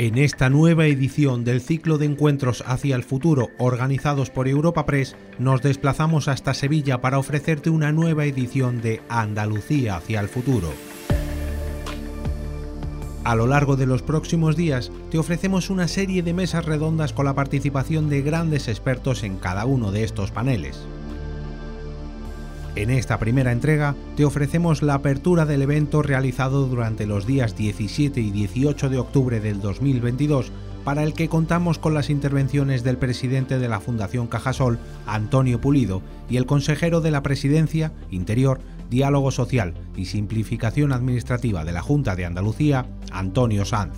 En esta nueva edición del ciclo de encuentros hacia el futuro organizados por Europa Press, nos desplazamos hasta Sevilla para ofrecerte una nueva edición de Andalucía hacia el futuro. A lo largo de los próximos días te ofrecemos una serie de mesas redondas con la participación de grandes expertos en cada uno de estos paneles. En esta primera entrega te ofrecemos la apertura del evento realizado durante los días 17 y 18 de octubre del 2022 para el que contamos con las intervenciones del presidente de la Fundación Cajasol, Antonio Pulido, y el consejero de la Presidencia, Interior, Diálogo Social y Simplificación Administrativa de la Junta de Andalucía, Antonio Sanz.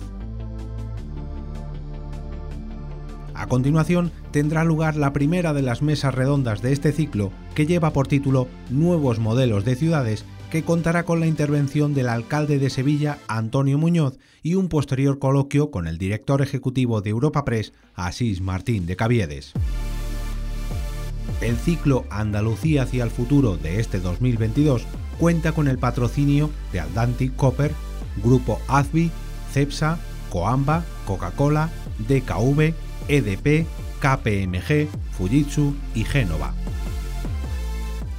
A continuación, tendrá lugar la primera de las mesas redondas de este ciclo que lleva por título Nuevos modelos de ciudades que contará con la intervención del alcalde de Sevilla, Antonio Muñoz, y un posterior coloquio con el director ejecutivo de Europa Press, Asís Martín de Caviedes. El ciclo Andalucía hacia el futuro de este 2022 cuenta con el patrocinio de Atlantic Copper, Grupo Azbi, Cepsa, Coamba, Coca-Cola, DKV, EDP, KPMG, Fujitsu y Génova.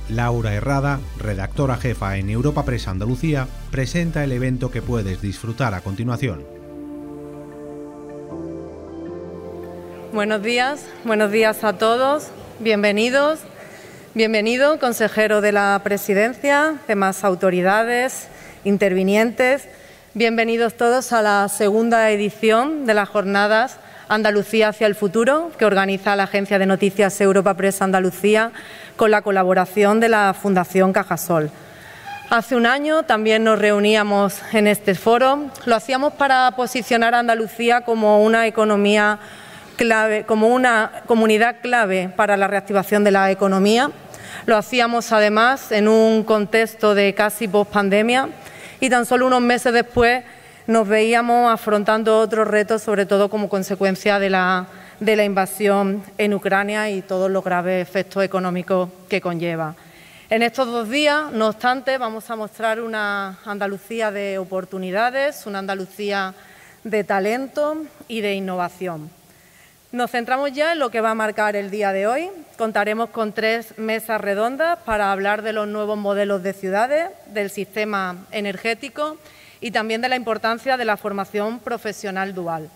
Laura Herrada, redactora jefa en Europa Press Andalucía, presenta el evento que puedes disfrutar a continuación. Buenos días, buenos días a todos, bienvenidos. Bienvenido, consejero de la Presidencia, demás autoridades, intervinientes. Bienvenidos todos a la segunda edición de las jornadas Andalucía hacia el futuro, que organiza la agencia de noticias Europa Press Andalucía con la colaboración de la Fundación Cajasol. Hace un año también nos reuníamos en este foro. Lo hacíamos para posicionar a Andalucía como una economía clave, como una comunidad clave para la reactivación de la economía. Lo hacíamos además en un contexto de casi pospandemia y tan solo unos meses después nos veíamos afrontando otros retos, sobre todo como consecuencia de la, invasión en Ucrania y todos los graves efectos económicos que conlleva. En estos dos días, no obstante, vamos a mostrar una Andalucía de oportunidades, una Andalucía de talento y de innovación. Nos centramos ya en lo que va a marcar el día de hoy. Contaremos con tres mesas redondas para hablar de los nuevos modelos de ciudades, del sistema energético y también de la importancia de la formación profesional dual.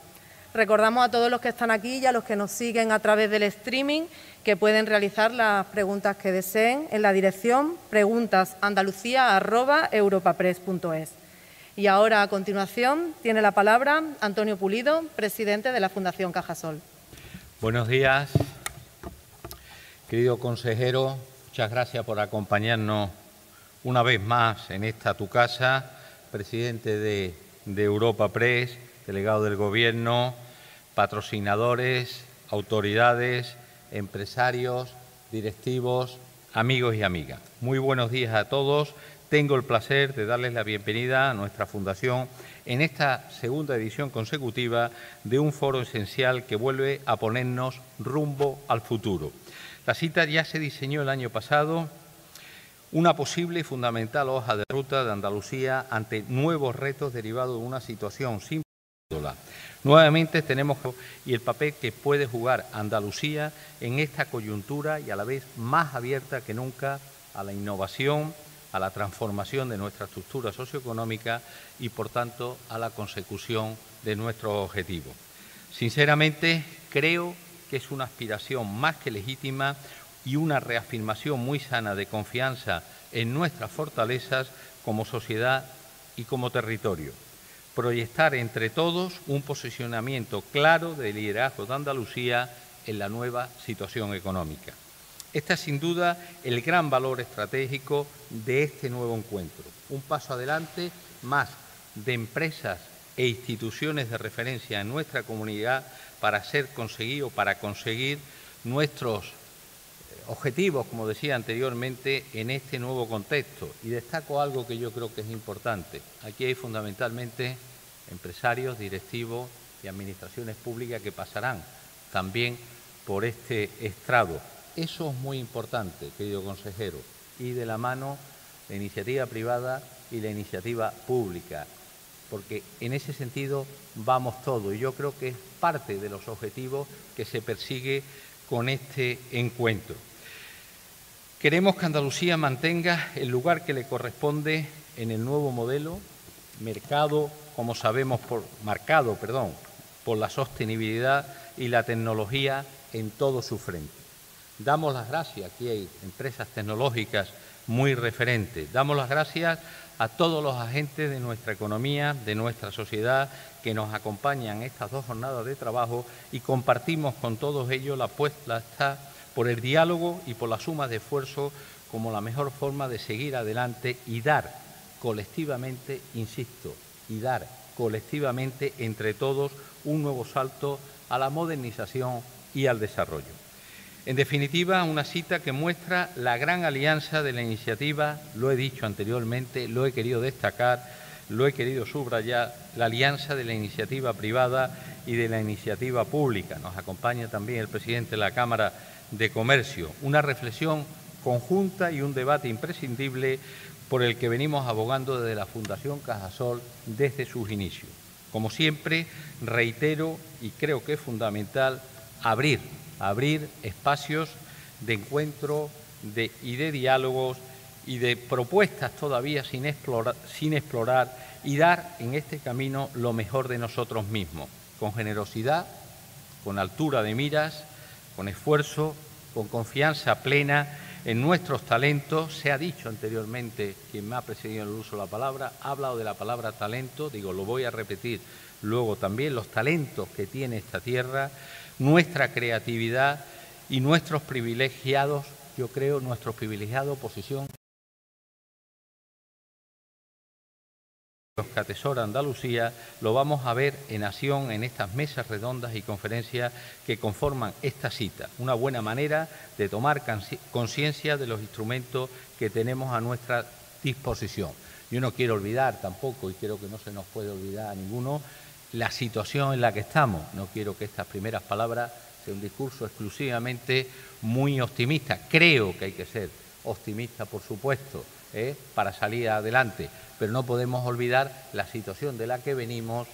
Recordamos a todos los que están aquí y a los que nos siguen a través del streaming que pueden realizar las preguntas que deseen en la dirección preguntasandalucía.europapress.es. Y ahora, a continuación, tiene la palabra Antonio Pulido, presidente de la Fundación Cajasol. Buenos días, querido consejero. Muchas gracias por acompañarnos una vez más en esta tu casa presidente de, Europa Press, delegado del Gobierno, patrocinadores, autoridades, empresarios, directivos, amigos y amigas. Muy buenos días a todos. Tengo el placer de darles la bienvenida a nuestra fundación en esta segunda edición consecutiva de un foro esencial que vuelve a ponernos rumbo al futuro. La cita ya se diseñó el año pasado una posible y fundamental hoja de ruta de Andalucía ante nuevos retos derivados de una situación sin Nuevamente tenemos y el papel que puede jugar Andalucía en esta coyuntura y a la vez más abierta que nunca a la innovación, a la transformación de nuestra estructura socioeconómica y, por tanto, a la consecución de nuestros objetivos. Sinceramente, creo que es una aspiración más que legítima y una reafirmación muy sana de confianza en nuestras fortalezas como sociedad y como territorio. Proyectar entre todos un posicionamiento claro de liderazgo de Andalucía en la nueva situación económica. Este es sin duda el gran valor estratégico de este nuevo encuentro. Un paso adelante más de empresas e instituciones de referencia en nuestra comunidad para ser conseguido, para conseguir nuestros objetivos, como decía anteriormente, en este nuevo contexto. Y destaco algo que yo creo que es importante. Aquí hay fundamentalmente empresarios, directivos y administraciones públicas que pasarán también por este estrado. Eso es muy importante, querido consejero, y de la mano la iniciativa privada y la iniciativa pública. porque en ese sentido vamos todos y yo creo que es parte de los objetivos que se persigue con este encuentro. Queremos que Andalucía mantenga el lugar que le corresponde en el nuevo modelo, mercado, como sabemos, por, marcado perdón, por la sostenibilidad y la tecnología en todo su frente. Damos las gracias, aquí hay empresas tecnológicas muy referentes, damos las gracias a todos los agentes de nuestra economía, de nuestra sociedad, que nos acompañan estas dos jornadas de trabajo y compartimos con todos ellos la apuesta por el diálogo y por la suma de esfuerzo como la mejor forma de seguir adelante y dar colectivamente, insisto, y dar colectivamente entre todos un nuevo salto a la modernización y al desarrollo. En definitiva, una cita que muestra la gran alianza de la iniciativa, lo he dicho anteriormente, lo he querido destacar, lo he querido subrayar, la alianza de la iniciativa privada y de la iniciativa pública. Nos acompaña también el presidente de la Cámara de Comercio. Una reflexión conjunta y un debate imprescindible por el que venimos abogando desde la Fundación Cajasol desde sus inicios. Como siempre, reitero y creo que es fundamental abrir abrir espacios de encuentro y de diálogos y de propuestas todavía sin explorar, sin explorar y dar en este camino lo mejor de nosotros mismos, con generosidad, con altura de miras, con esfuerzo, con confianza plena en nuestros talentos. Se ha dicho anteriormente, quien me ha precedido en el uso de la palabra, ha hablado de la palabra talento, digo, lo voy a repetir luego también, los talentos que tiene esta tierra, nuestra creatividad y nuestros privilegiados, yo creo, nuestra privilegiada posición que atesora Andalucía, lo vamos a ver en acción en estas mesas redondas y conferencias que conforman esta cita. Una buena manera de tomar conciencia de los instrumentos que tenemos a nuestra disposición. Yo no quiero olvidar tampoco, y creo que no se nos puede olvidar a ninguno, la situación en la que estamos. No quiero que estas primeras palabras sea un discurso exclusivamente muy optimista. Creo que hay que ser optimista, por supuesto, ¿eh? para salir adelante, pero no podemos olvidar la situación de la que venimos,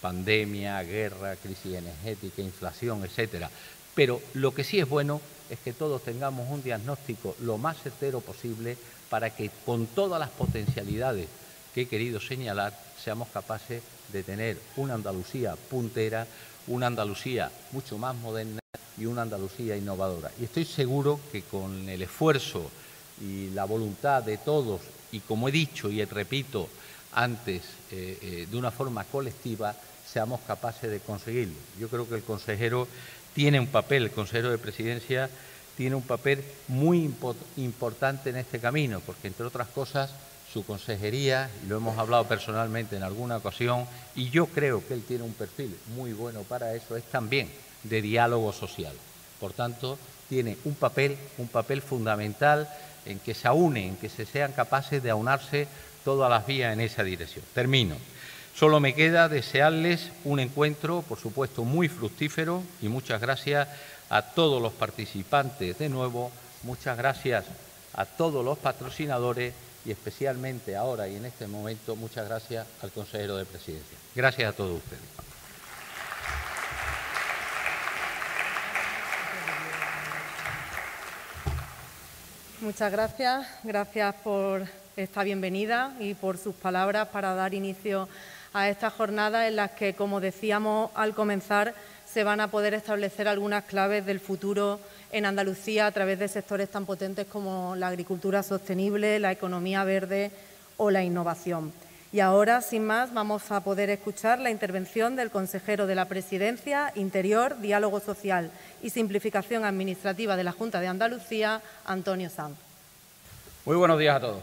pandemia, guerra, crisis energética, inflación, etcétera. Pero lo que sí es bueno es que todos tengamos un diagnóstico lo más certero posible para que con todas las potencialidades que he querido señalar seamos capaces de tener una Andalucía puntera, una Andalucía mucho más moderna y una Andalucía innovadora. Y estoy seguro que con el esfuerzo y la voluntad de todos, y como he dicho y repito antes, eh, eh, de una forma colectiva, seamos capaces de conseguirlo. Yo creo que el consejero tiene un papel, el consejero de presidencia tiene un papel muy importante en este camino, porque entre otras cosas su consejería, y lo hemos hablado personalmente en alguna ocasión, y yo creo que él tiene un perfil muy bueno para eso, es también de diálogo social. Por tanto, tiene un papel, un papel fundamental en que se aúnen, en que se sean capaces de aunarse todas las vías en esa dirección. Termino. Solo me queda desearles un encuentro, por supuesto, muy fructífero y muchas gracias a todos los participantes de nuevo, muchas gracias a todos los patrocinadores y especialmente ahora y en este momento muchas gracias al consejero de presidencia. Gracias a todos ustedes. Muchas gracias, gracias por esta bienvenida y por sus palabras para dar inicio a esta jornada en las que, como decíamos al comenzar, se van a poder establecer algunas claves del futuro en Andalucía a través de sectores tan potentes como la agricultura sostenible, la economía verde o la innovación. Y ahora, sin más, vamos a poder escuchar la intervención del consejero de la Presidencia, Interior, Diálogo Social y Simplificación Administrativa de la Junta de Andalucía, Antonio Sanz. Muy buenos días a todos.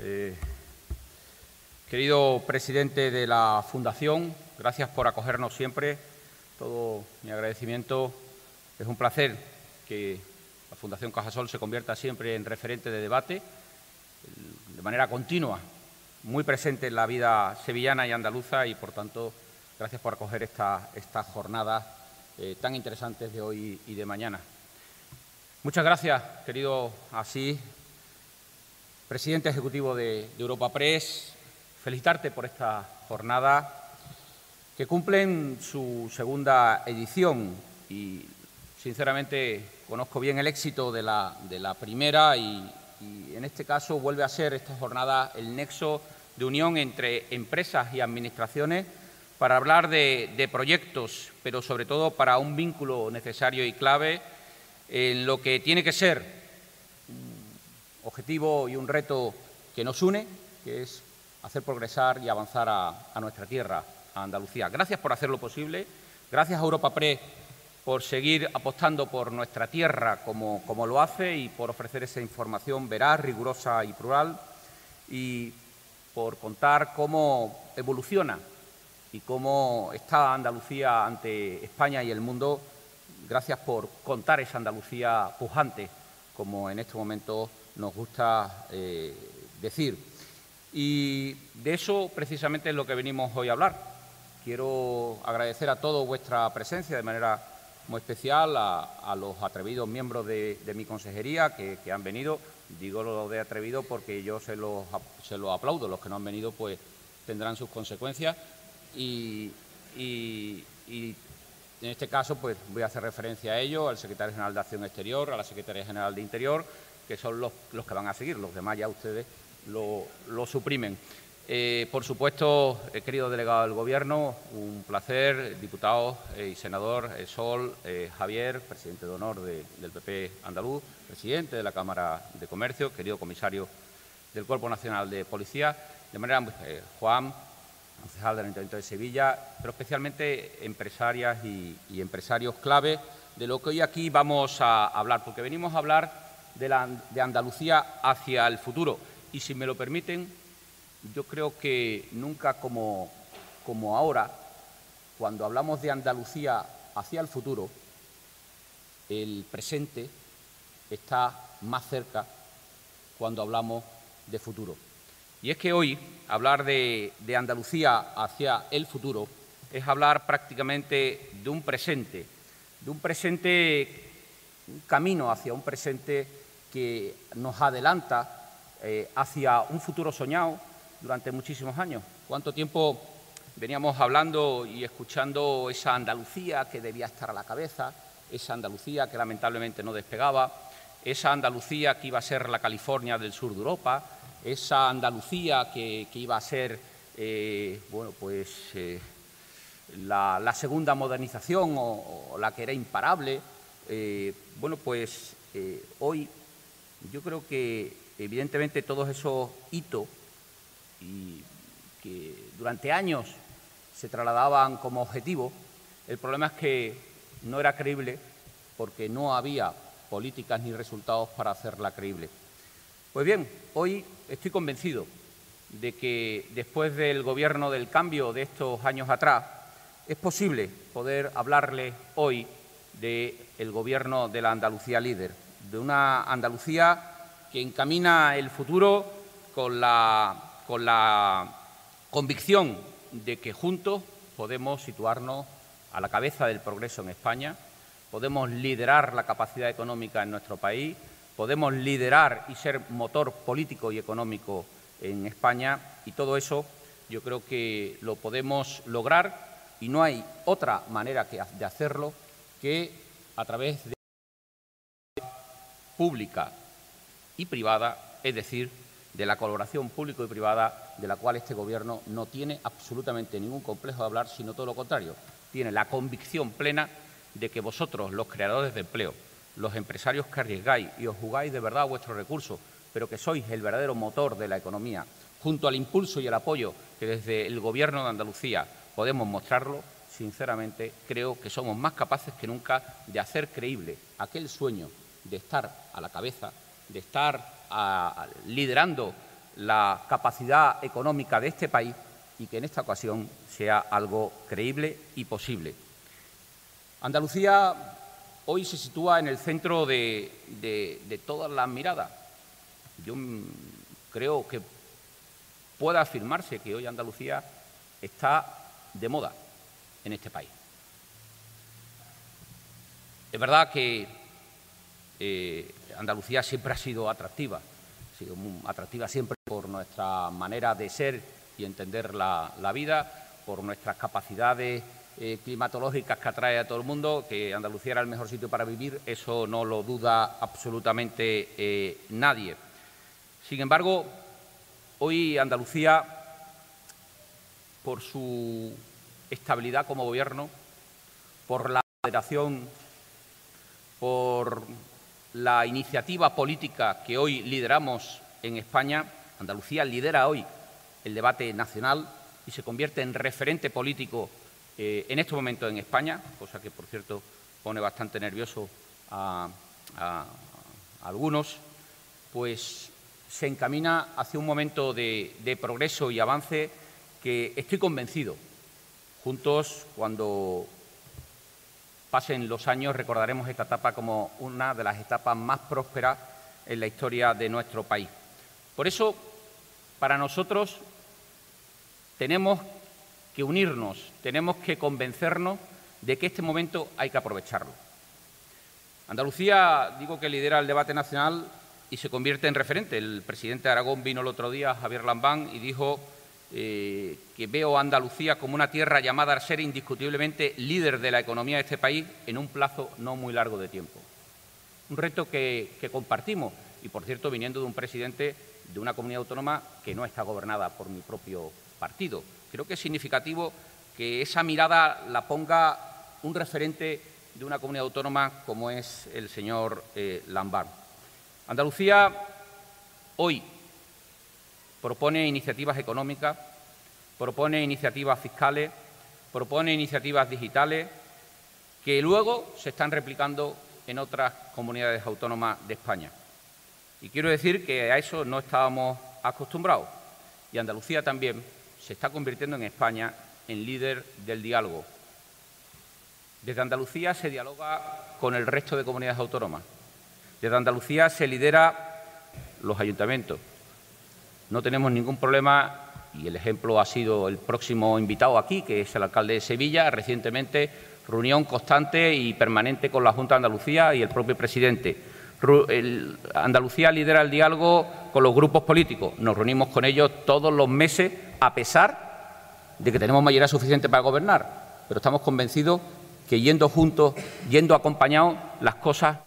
Eh, querido presidente de la Fundación, gracias por acogernos siempre. Todo mi agradecimiento. Es un placer que la Fundación Cajasol se convierta siempre en referente de debate, de manera continua, muy presente en la vida sevillana y andaluza y, por tanto, gracias por acoger estas esta jornadas eh, tan interesantes de hoy y de mañana. Muchas gracias, querido Así, presidente ejecutivo de, Europa Press, felicitarte por esta jornada que cumplen su segunda edición y, sinceramente, conozco bien el éxito de la, de la primera y, en este caso vuelve a ser esta jornada el nexo de unión entre empresas y administraciones para hablar de, proyectos, pero sobre todo para un vínculo necesario y clave en lo que tiene que ser un objetivo y un reto que nos une, que es hacer progresar y avanzar a, a nuestra tierra, a Andalucía. Gracias por hacerlo posible, gracias a Europa Press por seguir apostando por nuestra tierra como, como lo hace y por ofrecer esa información veraz, rigurosa y plural y por contar cómo evoluciona y cómo está Andalucía ante España y el mundo. Gracias por contar esa Andalucía pujante, como en este momento nos gusta eh, decir. Y de eso precisamente es lo que venimos hoy a hablar. Quiero agradecer a todos vuestra presencia de manera muy especial, a, los atrevidos miembros de, mi consejería que, han venido. Digo lo de atrevido porque yo se los, se aplaudo. Los que no han venido pues tendrán sus consecuencias. Y, en este caso pues voy a hacer referencia a ello, al secretario general de Acción Exterior, a la secretaria general de Interior, que son los, los que van a seguir. Los demás ya ustedes lo, suprimen. Eh, por supuesto, eh, querido delegado del Gobierno, un placer, diputado eh, y senador Sol, Javier, presidente de honor del PP andaluz, presidente de la Cámara de Comercio, querido comisario del Cuerpo Nacional de Policía, de manera Juan, concejal del Ayuntamiento de Sevilla, pero especialmente empresarias y, empresarios clave de lo que hoy aquí vamos a hablar, porque venimos a hablar de, la, de Andalucía hacia el futuro. Y si me lo permiten, yo creo que nunca como, como ahora, cuando hablamos de Andalucía hacia el futuro, el presente está más cerca cuando hablamos de futuro. Y es que hoy hablar de, de, Andalucía hacia el futuro es hablar prácticamente de un presente, de un presente, un camino hacia un presente que nos adelanta eh, hacia un futuro soñado durante muchísimos años. ¿Cuánto tiempo veníamos hablando y escuchando esa Andalucía que debía estar a la cabeza, esa Andalucía que lamentablemente no despegaba, esa Andalucía que iba a ser la California del sur de Europa, esa Andalucía que, iba a ser, eh, bueno, pues eh, la, segunda modernización o, la que era imparable. bueno, pues hoy yo creo que Evidentemente todos esos hitos y que durante años se trasladaban como objetivo, el problema es que no era creíble porque no había políticas ni resultados para hacerla creíble. Pues bien, hoy estoy convencido de que después del gobierno del cambio de estos años atrás, es posible poder hablarle hoy del gobierno de la Andalucía líder, de una Andalucía que encamina el futuro con la, con la convicción de que juntos podemos situarnos a la cabeza del progreso en España, podemos liderar la capacidad económica en nuestro país, podemos liderar y ser motor político y económico en España y todo eso yo creo que lo podemos lograr y no hay otra manera de hacerlo que a través de pública y privada, es decir, de la colaboración público y privada, de la cual este Gobierno no tiene absolutamente ningún complejo de hablar, sino todo lo contrario. Tiene la convicción plena de que vosotros, los creadores de empleo, los empresarios que arriesgáis y os jugáis de verdad vuestros recursos, pero que sois el verdadero motor de la economía, junto al impulso y el apoyo que desde el Gobierno de Andalucía podemos mostrarlo, sinceramente creo que somos más capaces que nunca de hacer creíble aquel sueño de estar a la cabeza de estar liderando la capacidad económica de este país y que en esta ocasión sea algo creíble y posible. Andalucía hoy se sitúa en el centro de, todas las miradas. Yo creo que pueda afirmarse que hoy Andalucía está de moda en este país. Es verdad que eh, Andalucía siempre ha sido atractiva, ha sido atractiva siempre por nuestra manera de ser y entender la, vida, por nuestras capacidades eh, climatológicas que atrae a todo el mundo, que Andalucía era el mejor sitio para vivir, eso no lo duda absolutamente eh, nadie. Sin embargo, hoy Andalucía, por su estabilidad como gobierno, por la federación, por la iniciativa política que hoy lideramos en España, Andalucía lidera hoy el debate nacional y se convierte en referente político eh, en este momento en España, cosa que, por cierto, pone bastante nervioso a, algunos, pues se encamina hacia un momento de progreso y avance que estoy convencido. Juntos, cuando pasen los años, recordaremos esta etapa como una de las etapas más prósperas en la historia de nuestro país. Por eso, para nosotros, tenemos que unirnos, tenemos que convencernos de que este momento hay que aprovecharlo. Andalucía, digo que lidera el debate nacional y se convierte en referente. El presidente de Aragón vino el otro día, Javier Lambán, y dijo eh, que veo a Andalucía como una tierra llamada a ser indiscutiblemente líder de la economía de este país en un plazo no muy largo de tiempo. Un reto que, compartimos y, por cierto, viniendo de un presidente de una comunidad autónoma que no está gobernada por mi propio partido. Creo que es significativo que esa mirada la ponga un referente de una comunidad autónoma como es el señor eh, Andalucía hoy propone iniciativas económicas, propone iniciativas fiscales, propone iniciativas digitales que luego se están replicando en otras comunidades autónomas de España. Y quiero decir que a eso no estábamos acostumbrados. Y Andalucía también se está convirtiendo en España en líder del diálogo. Desde Andalucía se dialoga con el resto de comunidades autónomas. Desde Andalucía se lidera los ayuntamientos, no tenemos ningún problema y el ejemplo ha sido el próximo invitado aquí, que es el alcalde de Sevilla, recientemente reunión constante y permanente con la Junta de Andalucía y el propio presidente. Andalucía lidera el diálogo con los grupos políticos. Nos reunimos con ellos todos los meses, a pesar de que tenemos mayoría suficiente para gobernar. Pero estamos convencidos que yendo juntos, yendo acompañados, las cosas,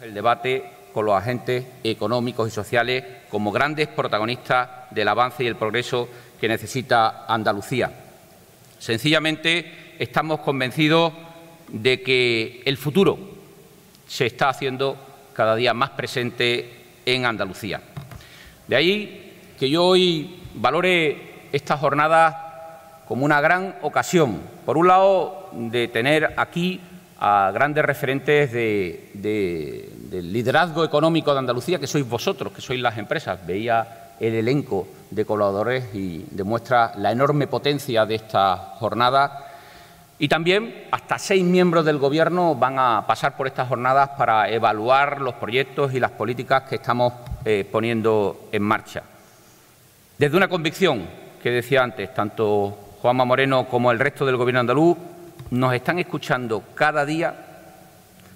el debate con los agentes económicos y sociales como grandes protagonistas del avance y el progreso que necesita Andalucía. Sencillamente estamos convencidos de que el futuro se está haciendo cada día más presente en Andalucía. De ahí que yo hoy valore esta jornada como una gran ocasión, por un lado, de tener aquí a grandes referentes de, del liderazgo económico de Andalucía, que sois vosotros, que sois las empresas. Veía el elenco de colaboradores y demuestra la enorme potencia de esta jornada. Y también hasta seis miembros del Gobierno van a pasar por estas jornadas para evaluar los proyectos y las políticas que estamos eh, poniendo en marcha. Desde una convicción que decía antes, tanto Juanma Moreno como el resto del Gobierno andaluz nos están escuchando cada día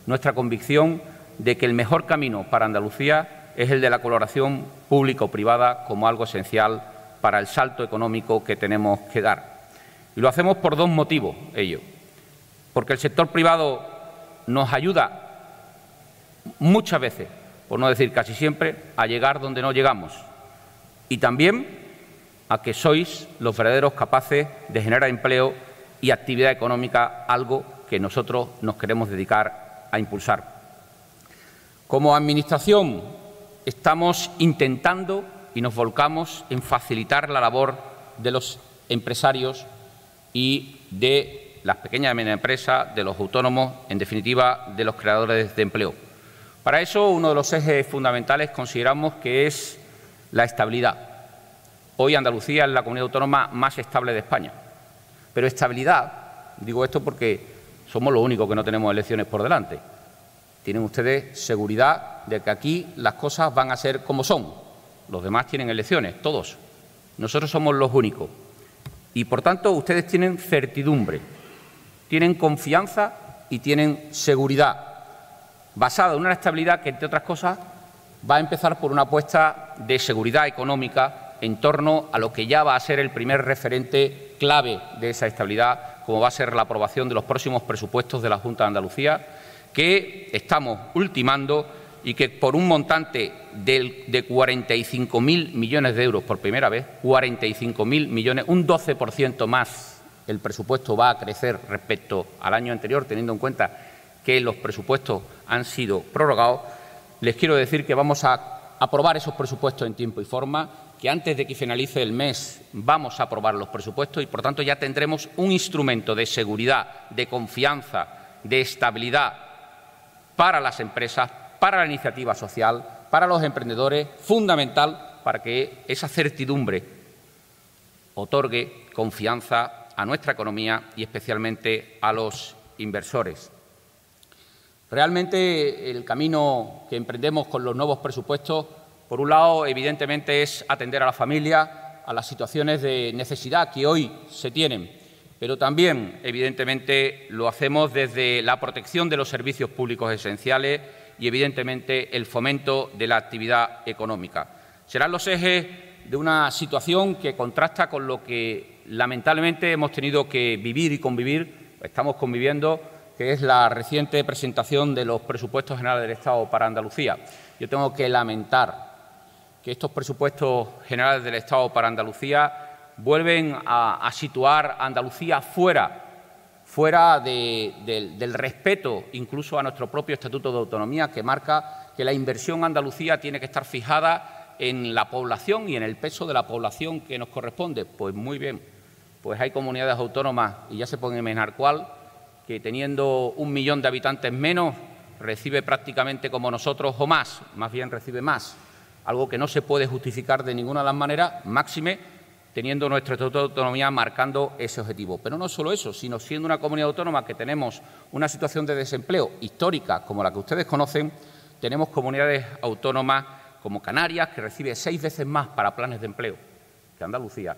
nuestra convicción de que el mejor camino para Andalucía es el de la colaboración público-privada como algo esencial para el salto económico que tenemos que dar. Y lo hacemos por dos motivos, ello. Porque el sector privado nos ayuda muchas veces, por no decir casi siempre, a llegar donde no llegamos. Y también a que sois los verdaderos capaces de generar empleo y actividad económica, algo que nosotros nos queremos dedicar a impulsar. Como Administración estamos intentando y nos volcamos en facilitar la labor de los empresarios y de las pequeñas y medianas empresas, de los autónomos, en definitiva, de los creadores de empleo. Para eso, uno de los ejes fundamentales consideramos que es la estabilidad. Hoy Andalucía es la comunidad autónoma más estable de España. Pero estabilidad, digo esto porque somos los únicos que no tenemos elecciones por delante. Tienen ustedes seguridad de que aquí las cosas van a ser como son. Los demás tienen elecciones, todos. Nosotros somos los únicos. Y, por tanto, ustedes tienen certidumbre, tienen confianza y tienen seguridad, basada en una estabilidad que, entre otras cosas, va a empezar por una apuesta de seguridad económica en torno a lo que ya va a ser el primer referente clave de esa estabilidad, como va a ser la aprobación de los próximos presupuestos de la Junta de Andalucía, que estamos ultimando y que por un montante de, de 45.000 millones de euros por primera vez, 45.000 millones, un 12% más el presupuesto va a crecer respecto al año anterior, teniendo en cuenta que los presupuestos han sido prorrogados, les quiero decir que vamos a aprobar esos presupuestos en tiempo y forma, que antes de que finalice el mes vamos a aprobar los presupuestos y, por tanto, ya tendremos un instrumento de seguridad, de confianza, de estabilidad para las empresas, para la iniciativa social, para los emprendedores, fundamental para que esa certidumbre otorgue confianza a nuestra economía y especialmente a los inversores. Realmente el camino que emprendemos con los nuevos presupuestos, por un lado, evidentemente es atender a la familia, a las situaciones de necesidad que hoy se tienen, pero también, evidentemente, lo hacemos desde la protección de los servicios públicos esenciales y, evidentemente, el fomento de la actividad económica. Serán los ejes de una situación que contrasta con lo que lamentablemente hemos tenido que vivir y convivir, estamos conviviendo, que es la reciente presentación de los presupuestos generales del Estado para Andalucía. Yo tengo que lamentar que estos presupuestos generales del Estado para Andalucía vuelven a, situar a Andalucía fuera fuera del respeto incluso a nuestro propio Estatuto de Autonomía, que marca que la inversión Andalucía tiene que estar fijada en la población y en el peso de la población que nos corresponde. Pues muy bien, pues hay comunidades autónomas, y ya se pueden imaginar cuál, que teniendo un millón de habitantes menos, recibe prácticamente como nosotros o más, más bien recibe más, algo que no se puede justificar de ninguna de las maneras, máxime teniendo nuestro Estatuto de Autonomía marcando ese objetivo. Pero no solo eso, sino siendo una comunidad autónoma que tenemos una situación de desempleo histórica como la que ustedes conocen, tenemos comunidades autónomas como Canarias, que recibe seis veces más para planes de empleo que Andalucía,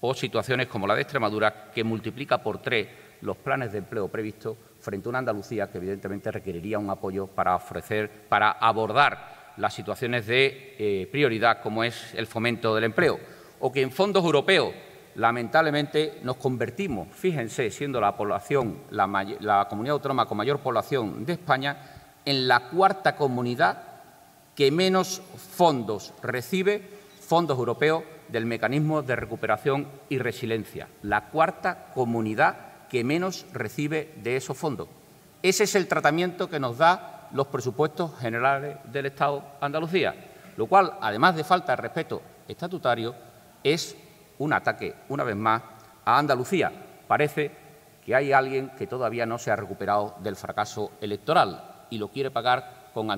o situaciones como la de Extremadura, que multiplica por tres los planes de empleo previstos frente a una Andalucía que evidentemente requeriría un apoyo para ofrecer, para abordar las situaciones de eh, prioridad como es el fomento del empleo o que en fondos europeos lamentablemente nos convertimos, fíjense, siendo la población, la, comunidad autónoma con mayor población de España, en la cuarta comunidad que menos fondos recibe, fondos europeos, del mecanismo de recuperación y resiliencia. La cuarta comunidad que menos recibe de esos fondos. Ese es el tratamiento que nos da los presupuestos generales del Estado Andalucía, lo cual, además de falta de respeto estatutario, es un ataque, una vez más, a Andalucía. Parece que hay alguien que todavía no se ha recuperado del fracaso electoral y lo quiere pagar con,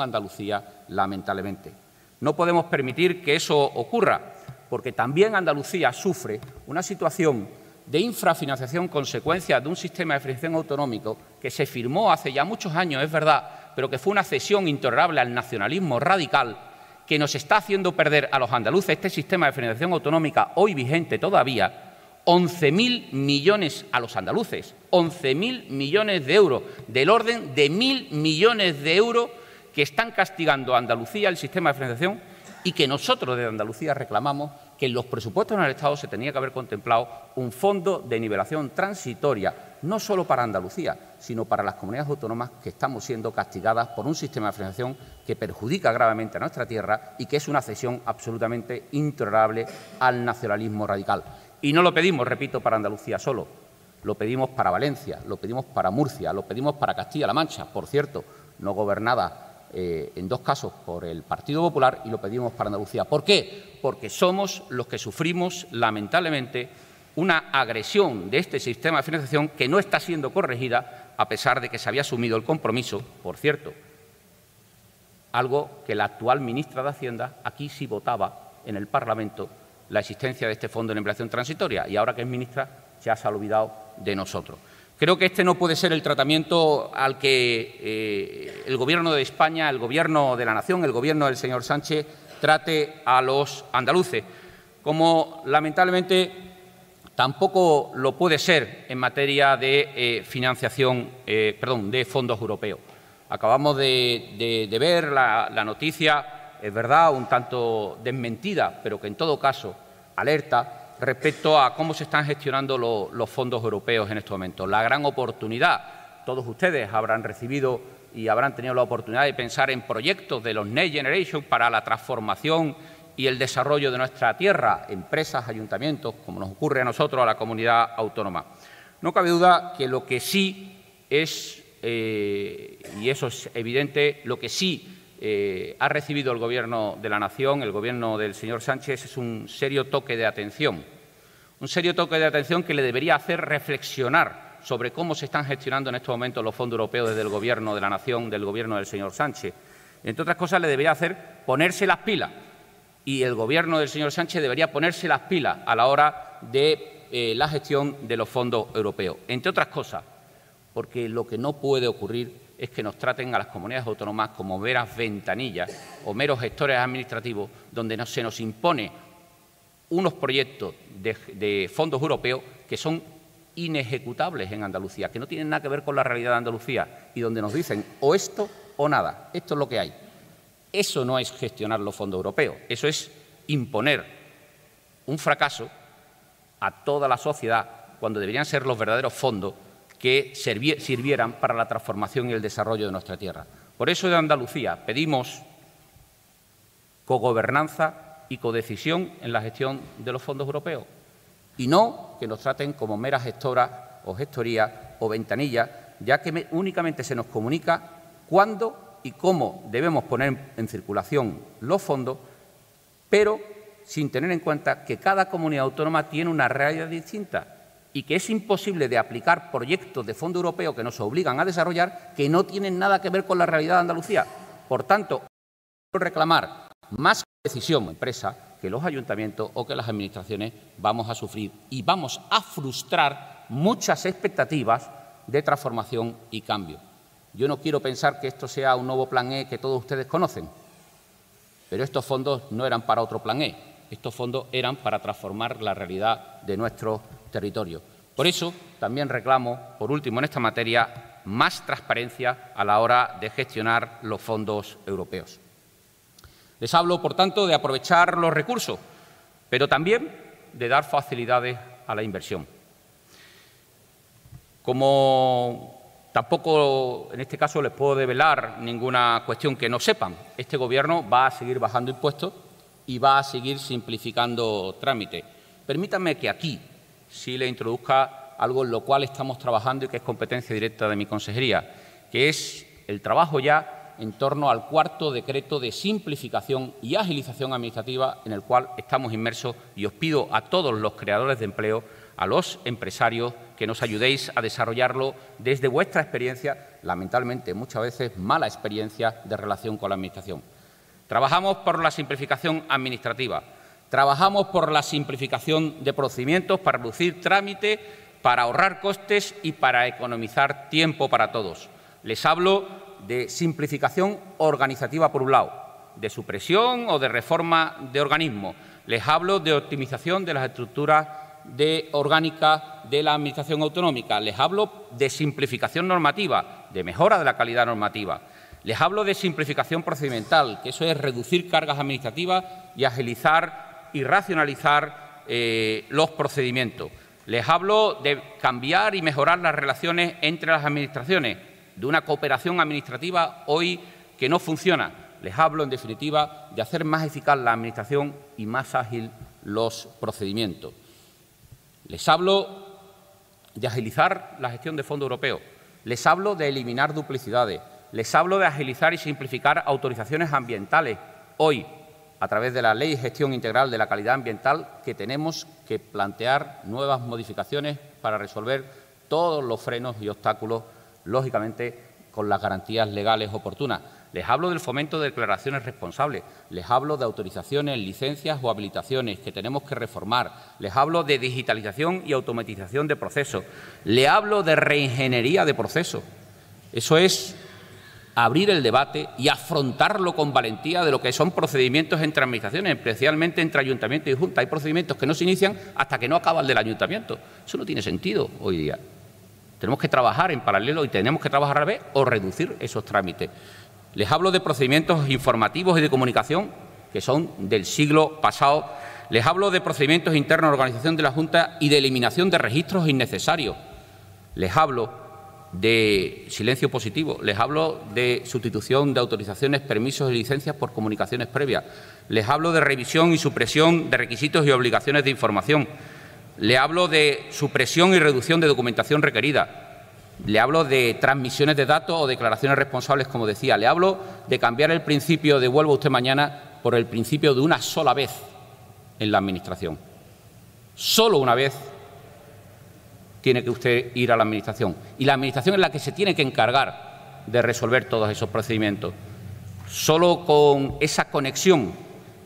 Andalucía, lamentablemente. No podemos permitir que eso ocurra, porque también Andalucía sufre una situación de infrafinanciación consecuencia de un sistema de financiación autonómico que se firmó hace ya muchos años, es verdad, pero que fue una cesión intolerable al nacionalismo radical que nos está haciendo perder a los andaluces este sistema de financiación autonómica hoy vigente todavía 11.000 millones a los andaluces, 11.000 millones de euros, del orden de mil millones de euros que están castigando a Andalucía el sistema de financiación y que nosotros desde Andalucía reclamamos que en los presupuestos en el Estado se tenía que haber contemplado un fondo de nivelación transitoria, no solo para Andalucía, sino para las comunidades autónomas que estamos siendo castigadas por un sistema de financiación que perjudica gravemente a nuestra tierra y que es una cesión absolutamente intolerable al nacionalismo radical. Y no lo pedimos, repito, para Andalucía solo, lo pedimos para Valencia, lo pedimos para Murcia, lo pedimos para Castilla-La Mancha, por cierto, no gobernada eh, en dos casos por el Partido Popular y lo pedimos para Andalucía. ¿Por qué? Porque somos los que sufrimos, lamentablemente, una agresión de este sistema de financiación que no está siendo corregida a pesar de que se había asumido el compromiso, por cierto, algo que la actual ministra de Hacienda aquí sí votaba en el Parlamento la existencia de este fondo de empleación transitoria y ahora que es ministra se ha olvidado de nosotros. Creo que este no puede ser el tratamiento al que eh, el Gobierno de España, el Gobierno de la Nación, el Gobierno del señor Sánchez trate a los andaluces, como lamentablemente tampoco lo puede ser en materia de eh, financiación, eh, perdón, de fondos europeos. Acabamos de, ver la, noticia es verdad, un tanto desmentida, pero que en todo caso alerta respecto a cómo se están gestionando los fondos europeos en estos momentos. La gran oportunidad, todos ustedes habrán recibido y habrán tenido la oportunidad de pensar en proyectos de los Next Generation para la transformación y el desarrollo de nuestra tierra, empresas, ayuntamientos, como nos ocurre a nosotros, a la comunidad autónoma. No cabe duda que lo que sí es, eh, y eso es evidente, lo que sí eh, ha recibido el Gobierno de la Nación, el Gobierno del señor Sánchez, es un serio toque de atención. Un serio toque de atención que le debería hacer reflexionar sobre cómo se están gestionando en estos momentos los fondos europeos desde el Gobierno de la Nación, del Gobierno del señor Sánchez. Entre otras cosas, le debería hacer ponerse las pilas y el Gobierno del señor Sánchez debería ponerse las pilas a la hora de eh, la gestión de los fondos europeos. Entre otras cosas, porque lo que no puede ocurrir es que nos traten a las comunidades autónomas como veras ventanillas o meros gestores administrativos donde se nos impone unos proyectos de, fondos europeos que son inejecutables en Andalucía, que no tienen nada que ver con la realidad de Andalucía y donde nos dicen o esto o nada, esto es lo que hay. Eso no es gestionar los fondos europeos, eso es imponer un fracaso a toda la sociedad cuando deberían ser los verdaderos fondos que sirvieran para la transformación y el desarrollo de nuestra tierra. Por eso de Andalucía pedimos cogobernanza y codecisión en la gestión de los fondos europeos y no que nos traten como meras gestoras o gestorías o ventanillas, ya que únicamente se nos comunica cuándo y cómo debemos poner en circulación los fondos, pero sin tener en cuenta que cada comunidad autónoma tiene una realidad distinta y que es imposible de aplicar proyectos de fondo europeo que nos obligan a desarrollar que no tienen nada que ver con la realidad de Andalucía. Por tanto, reclamar más decisión empresa que los ayuntamientos o que las administraciones vamos a sufrir y vamos a frustrar muchas expectativas de transformación y cambio. Yo no quiero pensar que esto sea un nuevo plan E que todos ustedes conocen, pero estos fondos no eran para otro plan E, estos fondos eran para transformar la realidad de nuestro territorio. Por eso también reclamo, por último en esta materia, más transparencia a la hora de gestionar los fondos europeos. Les hablo, por tanto, de aprovechar los recursos, pero también de dar facilidades a la inversión. Como tampoco en este caso les puedo develar ninguna cuestión que no sepan, este Gobierno va a seguir bajando impuestos y va a seguir simplificando trámites. Permítanme que aquí, sí le introduzca algo en lo cual estamos trabajando y que es competencia directa de mi consejería, que es el trabajo ya en torno al cuarto decreto de simplificación y agilización administrativa en el cual estamos inmersos y os pido a todos los creadores de empleo, a los empresarios, que nos ayudéis a desarrollarlo desde vuestra experiencia, lamentablemente muchas veces mala experiencia de relación con la Administración. Trabajamos por la simplificación administrativa, Trabajamos por la simplificación de procedimientos para reducir trámite, para ahorrar costes y para economizar tiempo para todos. Les hablo de simplificación organizativa por un lado, de supresión o de reforma de organismos. Les hablo de optimización de las estructuras de orgánica de la Administración autonómica. Les hablo de simplificación normativa, de mejora de la calidad normativa. Les hablo de simplificación procedimental, que eso es reducir cargas administrativas y agilizar y racionalizar eh, los procedimientos. Les hablo de cambiar y mejorar las relaciones entre las administraciones, de una cooperación administrativa hoy que no funciona. Les hablo, en definitiva, de hacer más eficaz la Administración y más ágil los procedimientos. Les hablo de agilizar la gestión de fondos europeos. Les hablo de eliminar duplicidades. Les hablo de agilizar y simplificar autorizaciones ambientales. Hoy, a través de la Ley de Gestión Integral de la Calidad Ambiental que tenemos que plantear nuevas modificaciones para resolver todos los frenos y obstáculos, lógicamente con las garantías legales oportunas. Les hablo del fomento de declaraciones responsables, les hablo de autorizaciones, licencias o habilitaciones que tenemos que reformar, les hablo de digitalización y automatización de procesos, le hablo de reingeniería de procesos. Eso es abrir el debate y afrontarlo con valentía de lo que son procedimientos entre administraciones, especialmente entre ayuntamiento y junta. Hay procedimientos que no se inician hasta que no acaba el del ayuntamiento. Eso no tiene sentido hoy día. Tenemos que trabajar en paralelo y tenemos que trabajar a la vez o reducir esos trámites. Les hablo de procedimientos informativos y de comunicación que son del siglo pasado. Les hablo de procedimientos internos de organización de la Junta y de eliminación de registros innecesarios. Les hablo de silencio positivo, les hablo de sustitución de autorizaciones, permisos y licencias por comunicaciones previas, les hablo de revisión y supresión de requisitos y obligaciones de información, le hablo de supresión y reducción de documentación requerida, le hablo de transmisiones de datos o declaraciones responsables, como decía, le hablo de cambiar el principio de vuelvo usted mañana por el principio de una sola vez en la Administración. Solo una vez tiene que usted ir a la Administración. Y la Administración es la que se tiene que encargar de resolver todos esos procedimientos. Solo con esa conexión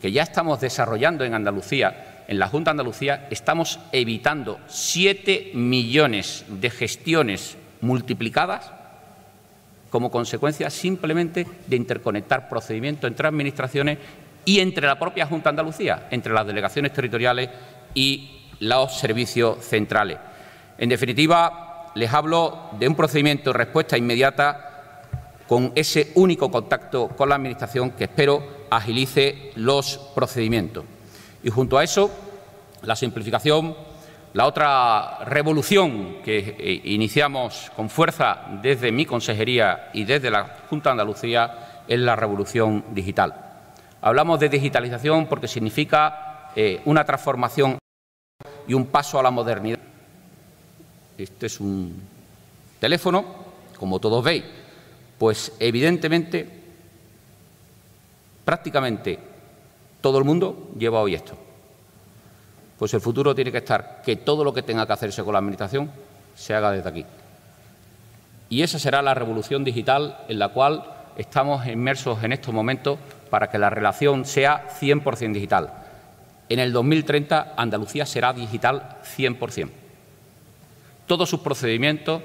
que ya estamos desarrollando en Andalucía, en la Junta de Andalucía, estamos evitando siete millones de gestiones multiplicadas como consecuencia simplemente de interconectar procedimientos entre administraciones y entre la propia Junta de Andalucía, entre las delegaciones territoriales y los servicios centrales. En definitiva, les hablo de un procedimiento de respuesta inmediata con ese único contacto con la Administración que espero agilice los procedimientos. Y junto a eso, la simplificación, la otra revolución que eh, iniciamos con fuerza desde mi consejería y desde la Junta de Andalucía es la revolución digital. Hablamos de digitalización porque significa eh, una transformación y un paso a la modernidad. Este es un teléfono, como todos veis, pues evidentemente prácticamente todo el mundo lleva hoy esto. Pues el futuro tiene que estar que todo lo que tenga que hacerse con la Administración se haga desde aquí. Y esa será la revolución digital en la cual estamos inmersos en estos momentos para que la relación sea 100% digital. En el 2030 Andalucía será digital 100%. Todos sus procedimientos,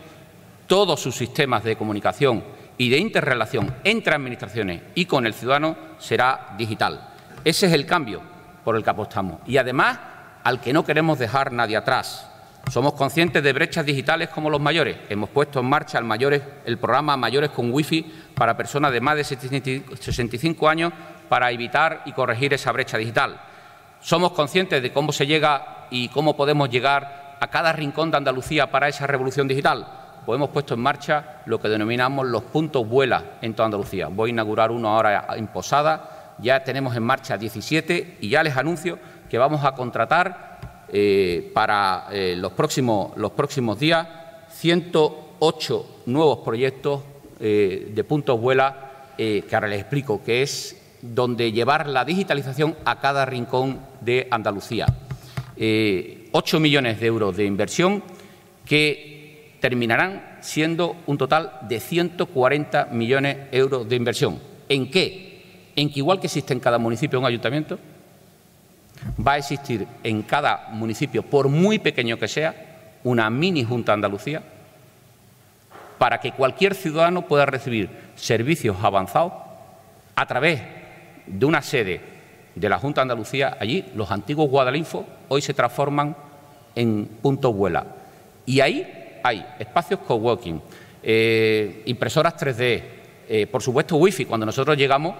todos sus sistemas de comunicación y de interrelación entre administraciones y con el ciudadano será digital. Ese es el cambio por el que apostamos y además al que no queremos dejar nadie atrás. Somos conscientes de brechas digitales como los mayores. Hemos puesto en marcha el, mayores, el programa Mayores con Wi-Fi para personas de más de 65 años para evitar y corregir esa brecha digital. Somos conscientes de cómo se llega y cómo podemos llegar a cada rincón de Andalucía para esa revolución digital. Pues hemos puesto en marcha lo que denominamos los puntos vuela en toda Andalucía. Voy a inaugurar uno ahora en Posada. Ya tenemos en marcha 17 y ya les anuncio que vamos a contratar eh, para eh, los, próximos, los próximos días 108 nuevos proyectos eh, de puntos vuela que ahora les explico, que es donde llevar la digitalización a cada rincón de Andalucía. 8 millones de euros de inversión que terminarán siendo un total de 140 millones de euros de inversión. ¿En qué? En que igual que existe en cada municipio un ayuntamiento, va a existir en cada municipio, por muy pequeño que sea, una mini Junta Andalucía para que cualquier ciudadano pueda recibir servicios avanzados a través de una sede de la Junta Andalucía. Allí los antiguos Guadalinfo hoy se transforman en puntos vuela. Y ahí hay espacios coworking, eh, impresoras 3D, eh, por supuesto wifi. Cuando nosotros llegamos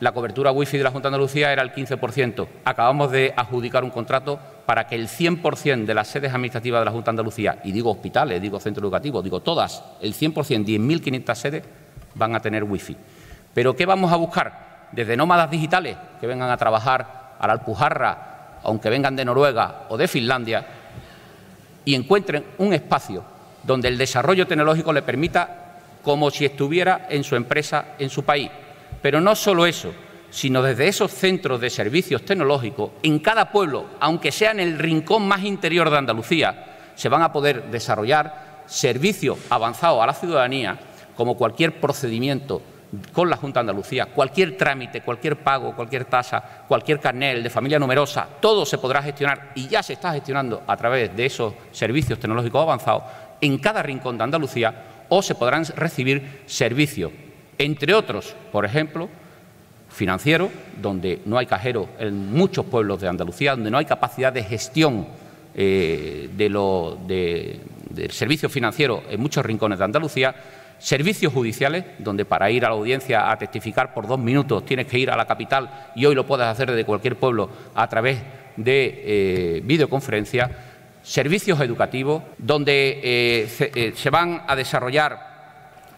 la cobertura wifi de la Junta de Andalucía era el 15%. Acabamos de adjudicar un contrato para que el 100% de las sedes administrativas de la Junta de Andalucía, y digo hospitales, digo centros educativos, digo todas, el 100%, 10.500 sedes, van a tener wifi. Pero ¿qué vamos a buscar? Desde nómadas digitales que vengan a trabajar a la Alpujarra, aunque vengan de Noruega o de Finlandia, y encuentren un espacio donde el desarrollo tecnológico le permita como si estuviera en su empresa, en su país. Pero no solo eso, sino desde esos centros de servicios tecnológicos, en cada pueblo, aunque sea en el rincón más interior de Andalucía, se van a poder desarrollar servicios avanzados a la ciudadanía, como cualquier procedimiento con la Junta de Andalucía, cualquier trámite, cualquier pago, cualquier tasa, cualquier carnet de familia numerosa, todo se podrá gestionar y ya se está gestionando a través de esos servicios tecnológicos avanzados en cada rincón de Andalucía o se podrán recibir servicios entre otros, por ejemplo, financiero, donde no hay cajero en muchos pueblos de Andalucía, donde no hay capacidad de gestión eh, de lo, de, del servicio financiero en muchos rincones de Andalucía, servicios judiciales, donde para ir a la audiencia a testificar por dos minutos tienes que ir a la capital y hoy lo puedes hacer desde cualquier pueblo a través de eh, videoconferencia, servicios educativos, donde eh, se, van a desarrollar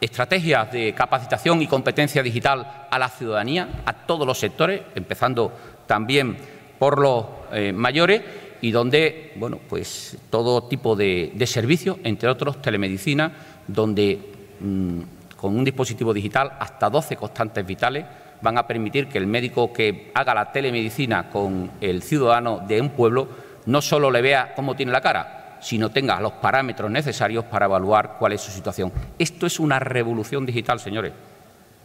estrategias de capacitación y competencia digital a la ciudadanía, a todos los sectores, empezando también por los mayores, y donde, bueno, pues todo tipo de, de servicios, entre otros telemedicina, donde Mm, con un dispositivo digital hasta 12 constantes vitales van a permitir que el médico que haga la telemedicina con el ciudadano de un pueblo no solo le vea cómo tiene la cara, sino tenga los parámetros necesarios para evaluar cuál es su situación. Esto es una revolución digital, señores.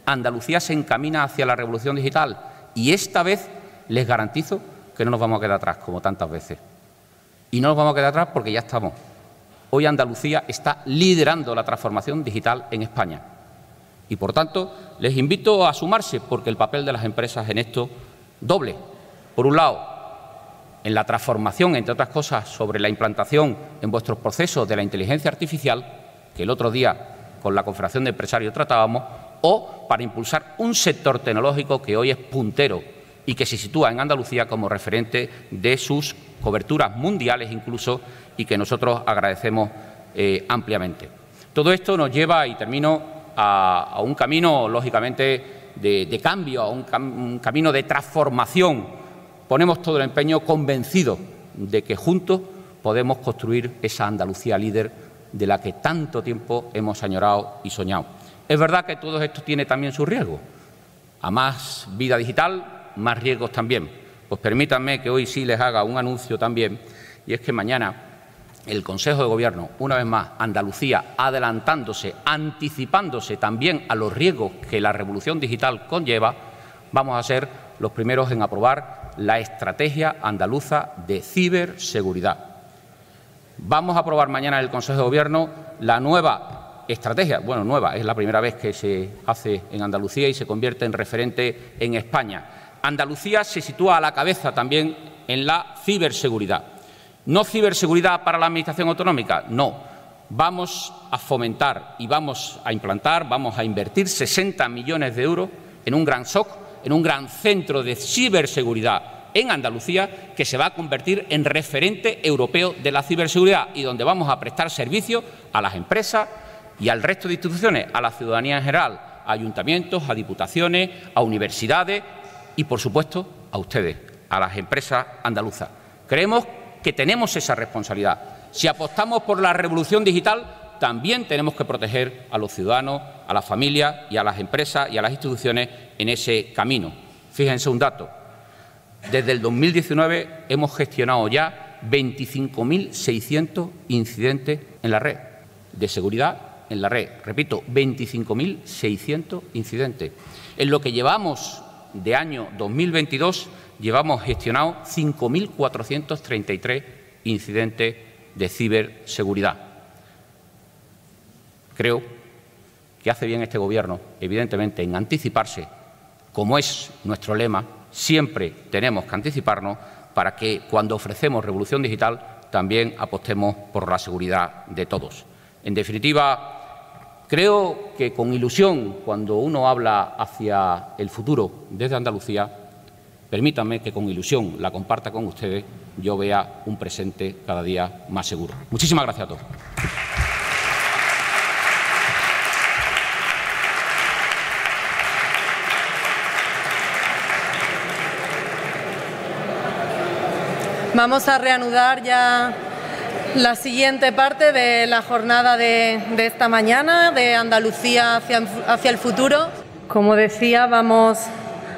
Andalucía se encamina hacia la revolución digital y esta vez les garantizo que no nos vamos a quedar atrás, como tantas veces. Y no nos vamos a quedar atrás porque ya estamos Hoy Andalucía está liderando la transformación digital en España. Y, por tanto, les invito a sumarse porque el papel de las empresas en esto doble. Por un lado, en la transformación, entre otras cosas, sobre la implantación en vuestros procesos de la inteligencia artificial, que el otro día con la Confederación de Empresarios tratábamos, o para impulsar un sector tecnológico que hoy es puntero y que se sitúa en Andalucía como referente de sus coberturas mundiales incluso y que nosotros agradecemos eh, ampliamente. Todo esto nos lleva, y termino, a, un camino, lógicamente, de, cambio, a un, camino de transformación. Ponemos todo el empeño convencido de que juntos podemos construir esa Andalucía líder de la que tanto tiempo hemos añorado y soñado. Es verdad que todo esto tiene también su riesgo. A más vida digital, más riesgos también. Pues permítanme que hoy sí les haga un anuncio también, y es que mañana el Consejo de Gobierno, una vez más, Andalucía, adelantándose, anticipándose también a los riesgos que la revolución digital conlleva, vamos a ser los primeros en aprobar la estrategia andaluza de ciberseguridad. Vamos a aprobar mañana en el Consejo de Gobierno la nueva estrategia, bueno, nueva, es la primera vez que se hace en Andalucía y se convierte en referente en España. Andalucía se sitúa a la cabeza también en la ciberseguridad. ¿No ciberseguridad para la Administración autonómica? No. Vamos a fomentar y vamos a implantar, vamos a invertir 60 millones de euros en un gran SOC, en un gran centro de ciberseguridad en Andalucía que se va a convertir en referente europeo de la ciberseguridad y donde vamos a prestar servicio a las empresas y al resto de instituciones, a la ciudadanía en general, a ayuntamientos, a diputaciones, a universidades y, por supuesto, a ustedes, a las empresas andaluzas. Creemos que tenemos esa responsabilidad. Si apostamos por la revolución digital, también tenemos que proteger a los ciudadanos, a las familias y a las empresas y a las instituciones en ese camino. Fíjense un dato. Desde el 2019 hemos gestionado ya 25.600 incidentes en la red de seguridad en la red. Repito, 25.600 incidentes. En lo que llevamos de año 2022 llevamos gestionado 5.433 incidentes de ciberseguridad. Creo que hace bien este Gobierno, evidentemente, en anticiparse, como es nuestro lema, siempre tenemos que anticiparnos para que cuando ofrecemos revolución digital también apostemos por la seguridad de todos. En definitiva, creo que con ilusión, cuando uno habla hacia el futuro desde Andalucía, Permítanme que con ilusión la comparta con ustedes, yo vea un presente cada día más seguro. Muchísimas gracias a todos. Vamos a reanudar ya la siguiente parte de la jornada de, esta mañana de Andalucía hacia, hacia el futuro. Como decía, vamos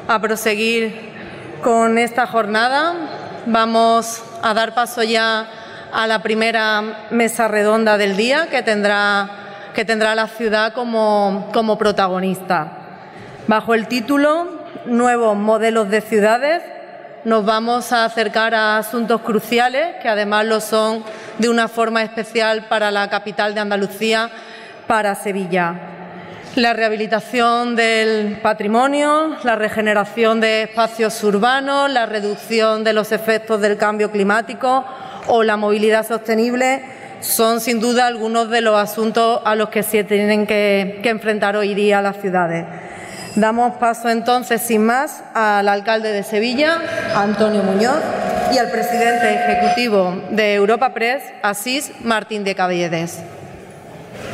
a proseguir con esta jornada. Vamos a dar paso ya a la primera mesa redonda del día que tendrá, que tendrá la ciudad como, como protagonista. Bajo el título Nuevos modelos de ciudades, nos vamos a acercar a asuntos cruciales, que además lo son de una forma especial para la capital de Andalucía, para Sevilla la rehabilitación del patrimonio, la regeneración de espacios urbanos, la reducción de los efectos del cambio climático o la movilidad sostenible son sin duda algunos de los asuntos a los que se tienen que, enfrentar hoy día las ciudades. Damos paso entonces, sin más, al alcalde de Sevilla, Antonio Muñoz, y al presidente ejecutivo de Europa Press, Asís Martín de Caballedes.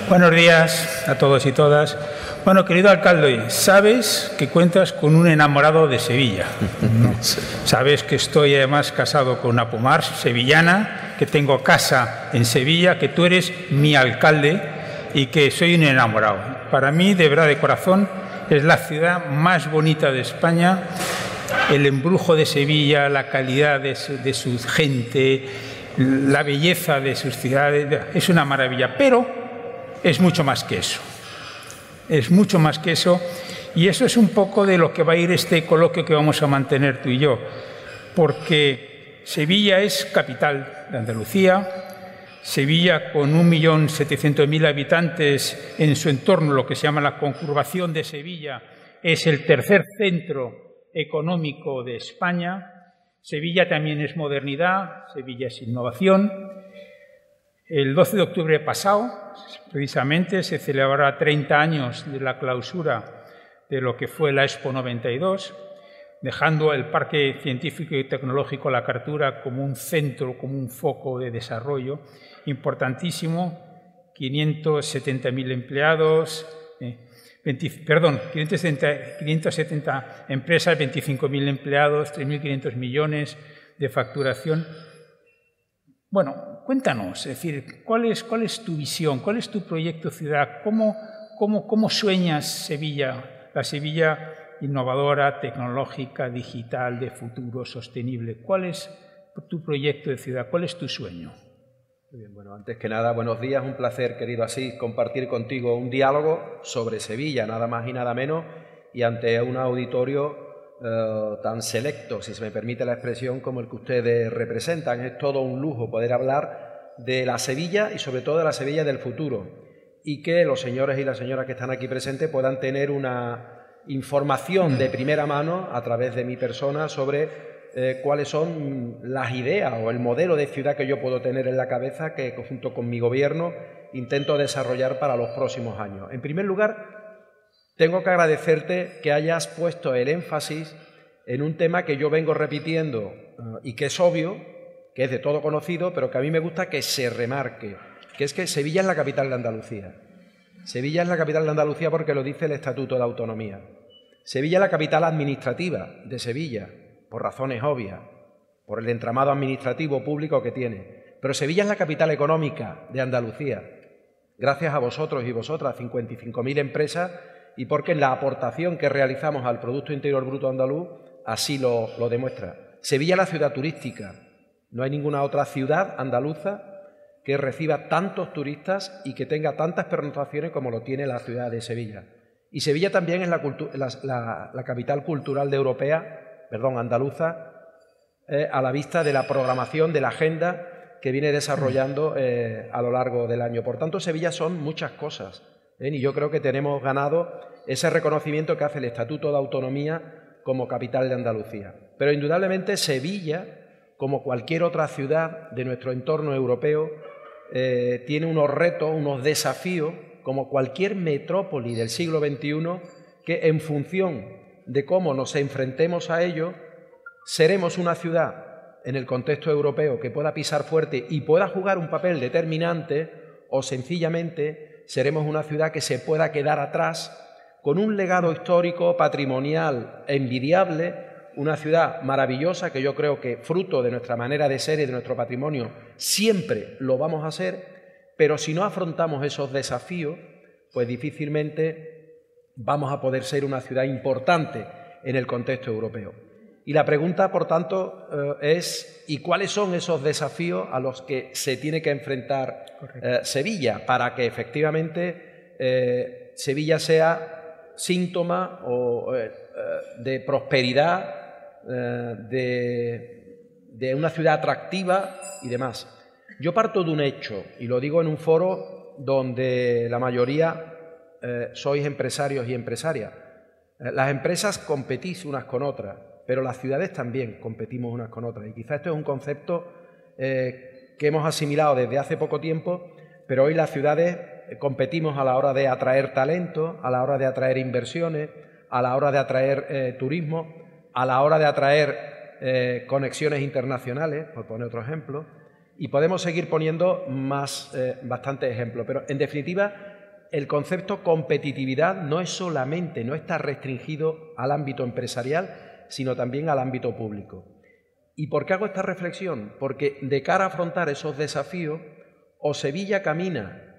Buenos días a todos y todas. Bueno, querido alcalde, sabes que cuentas con un enamorado de Sevilla. Sabes que estoy además casado con una pomar sevillana, que tengo casa en Sevilla, que tú eres mi alcalde y que soy un enamorado. Para mí, de verdad, de corazón, es la ciudad más bonita de España. El embrujo de Sevilla, la calidad de su, gente, la belleza de sus ciudades, es una maravilla. Pero es mucho más que eso es mucho más que eso. Y eso es un poco de lo que va a ir este coloquio que vamos a mantener tú y yo, porque Sevilla es capital de Andalucía, Sevilla con 1.700.000 habitantes en su entorno, lo que se llama la concurvación de Sevilla, es el tercer centro económico de España. Sevilla también es modernidad, Sevilla es innovación. El 12 de octubre pasado, precisamente, se celebrará 30 años de la clausura de lo que fue la Expo 92, dejando el Parque Científico y Tecnológico La Cartura como un centro, como un foco de desarrollo importantísimo, 570.000 empleados, eh, perdón, 570, 570 empresas, 25.000 empleados, 3.500 millones de facturación. Bueno, cuéntanos, es decir, ¿cuál es, cuál es tu visión, cuál es tu proyecto ciudad, cómo, cómo, cómo sueñas Sevilla, la Sevilla innovadora, tecnológica, digital, de futuro, sostenible. ¿Cuál es tu proyecto de ciudad? ¿Cuál es tu sueño? Bien, bueno, antes que nada, buenos días, un placer, querido Asís, compartir contigo un diálogo sobre Sevilla, nada más y nada menos, y ante un auditorio eh, tan selecto, si se me permite la expresión, como el que ustedes representan. Es todo un lujo poder hablar de la Sevilla y sobre todo de la Sevilla del futuro y que los señores y las señoras que están aquí presentes puedan tener una información de primera mano a través de mi persona sobre eh, cuáles son las ideas o el modelo de ciudad que yo puedo tener en la cabeza que junto con mi gobierno intento desarrollar para los próximos años. En primer lugar, tengo que agradecerte que hayas puesto el énfasis en un tema que yo vengo repitiendo eh, y que es obvio, que es de todo conocido, pero que a mí me gusta que se remarque, que es que Sevilla es la capital de Andalucía. Sevilla es la capital de Andalucía porque lo dice el Estatuto de Autonomía. Sevilla es la capital administrativa de Sevilla, por razones obvias, por el entramado administrativo público que tiene. Pero Sevilla es la capital económica de Andalucía. Gracias a vosotros y vosotras, 55.000 empresas y porque la aportación que realizamos al Producto Interior Bruto andaluz así lo, demuestra. Sevilla es la ciudad turística. No hay ninguna otra ciudad andaluza que reciba tantos turistas y que tenga tantas pernoctaciones como lo tiene la ciudad de Sevilla. Y Sevilla también es la, capital cultural de Europea, perdón, andaluza, eh, a la vista de la programación de la agenda que viene desarrollando eh, a lo largo del año. Por tanto, Sevilla son muchas cosas. Y yo creo que tenemos ganado ese reconocimiento que hace el Estatuto de Autonomía como capital de Andalucía. Pero indudablemente Sevilla, como cualquier otra ciudad de nuestro entorno europeo, eh, tiene unos retos, unos desafíos, como cualquier metrópoli del siglo XXI, que en función de cómo nos enfrentemos a ello, seremos una ciudad en el contexto europeo que pueda pisar fuerte y pueda jugar un papel determinante o sencillamente seremos una ciudad que se pueda quedar atrás con un legado histórico, patrimonial envidiable, una ciudad maravillosa que yo creo que fruto de nuestra manera de ser y de nuestro patrimonio siempre lo vamos a hacer, pero si no afrontamos esos desafíos, pues difícilmente vamos a poder ser una ciudad importante en el contexto europeo. Y la pregunta, por tanto, eh, es ¿y cuáles son esos desafíos a los que se tiene que enfrentar eh, Sevilla para que efectivamente eh, Sevilla sea síntoma de prosperidad, de, de una ciudad atractiva y demás? Yo parto de un hecho, y lo digo en un foro donde la mayoría sois empresarios y empresarias. Las empresas competís unas con otras pero las ciudades también competimos unas con otras. Y quizá esto es un concepto eh, que hemos asimilado desde hace poco tiempo, pero hoy las ciudades competimos a la hora de atraer talento, a la hora de atraer inversiones, a la hora de atraer eh, turismo, a la hora de atraer eh, conexiones internacionales, por poner otro ejemplo, y podemos seguir poniendo más eh, bastantes ejemplos. Pero en definitiva, el concepto competitividad no es solamente, no está restringido al ámbito empresarial, sino también al ámbito público. ¿Y por qué hago esta reflexión? Porque de cara a afrontar esos desafíos, o Sevilla camina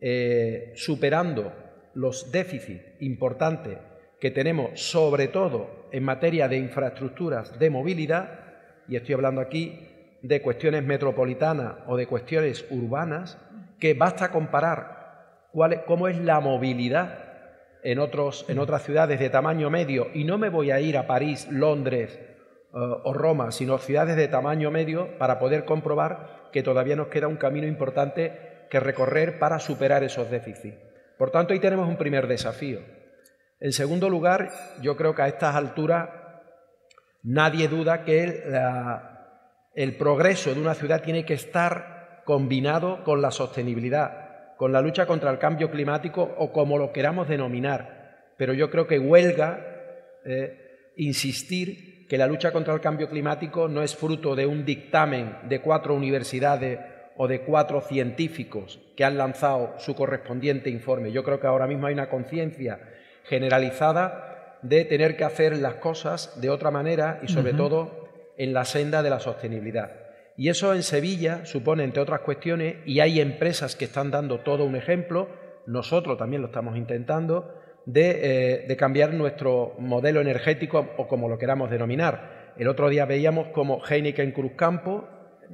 eh, superando los déficits importantes que tenemos, sobre todo en materia de infraestructuras de movilidad, y estoy hablando aquí de cuestiones metropolitanas o de cuestiones urbanas, que basta comparar cuál, cómo es la movilidad en, otros, en otras ciudades de tamaño medio, y no me voy a ir a París, Londres eh, o Roma, sino ciudades de tamaño medio para poder comprobar que todavía nos queda un camino importante que recorrer para superar esos déficits. Por tanto, ahí tenemos un primer desafío. En segundo lugar, yo creo que a estas alturas nadie duda que el progreso de una ciudad tiene que estar combinado con la sostenibilidad, con la lucha contra el cambio climático o como lo queramos denominar. Pero yo creo que huelga eh, insistir que la lucha contra el cambio climático no es fruto de un dictamen de cuatro universidades o de cuatro científicos que han lanzado su correspondiente informe. Yo creo que ahora mismo hay una conciencia generalizada de tener que hacer las cosas de otra manera y sobre todo en la senda de la sostenibilidad. Y eso en Sevilla supone, entre otras cuestiones, y hay empresas que están dando todo un ejemplo, nosotros también lo estamos intentando, de, eh, cambiar nuestro modelo energético o como lo queramos denominar. El otro día veíamos como Heineken Cruzcampo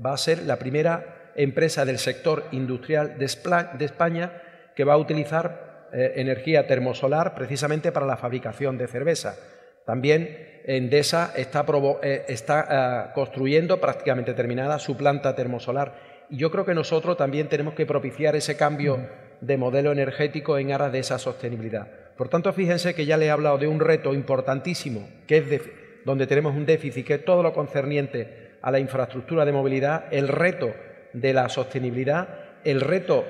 va a ser la primera empresa del sector industrial de España que va a utilizar eh, energía termosolar precisamente para la fabricación de cerveza. También Endesa está, eh, está eh, construyendo prácticamente terminada su planta termosolar. Y yo creo que nosotros también tenemos que propiciar ese cambio de modelo energético en aras de esa sostenibilidad. Por tanto, fíjense que ya le he hablado de un reto importantísimo, que es donde tenemos un déficit, que es todo lo concerniente a la infraestructura de movilidad, el reto de la sostenibilidad, el reto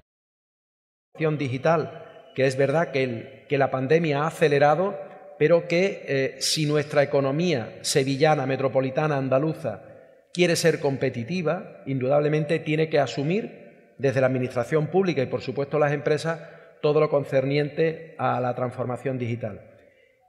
de la digital que es verdad que, la pandemia ha acelerado, pero que eh, si nuestra economía sevillana, metropolitana, andaluza, quiere ser competitiva, indudablemente tiene que asumir desde la Administración pública y, por supuesto, las empresas, todo lo concerniente a la transformación digital.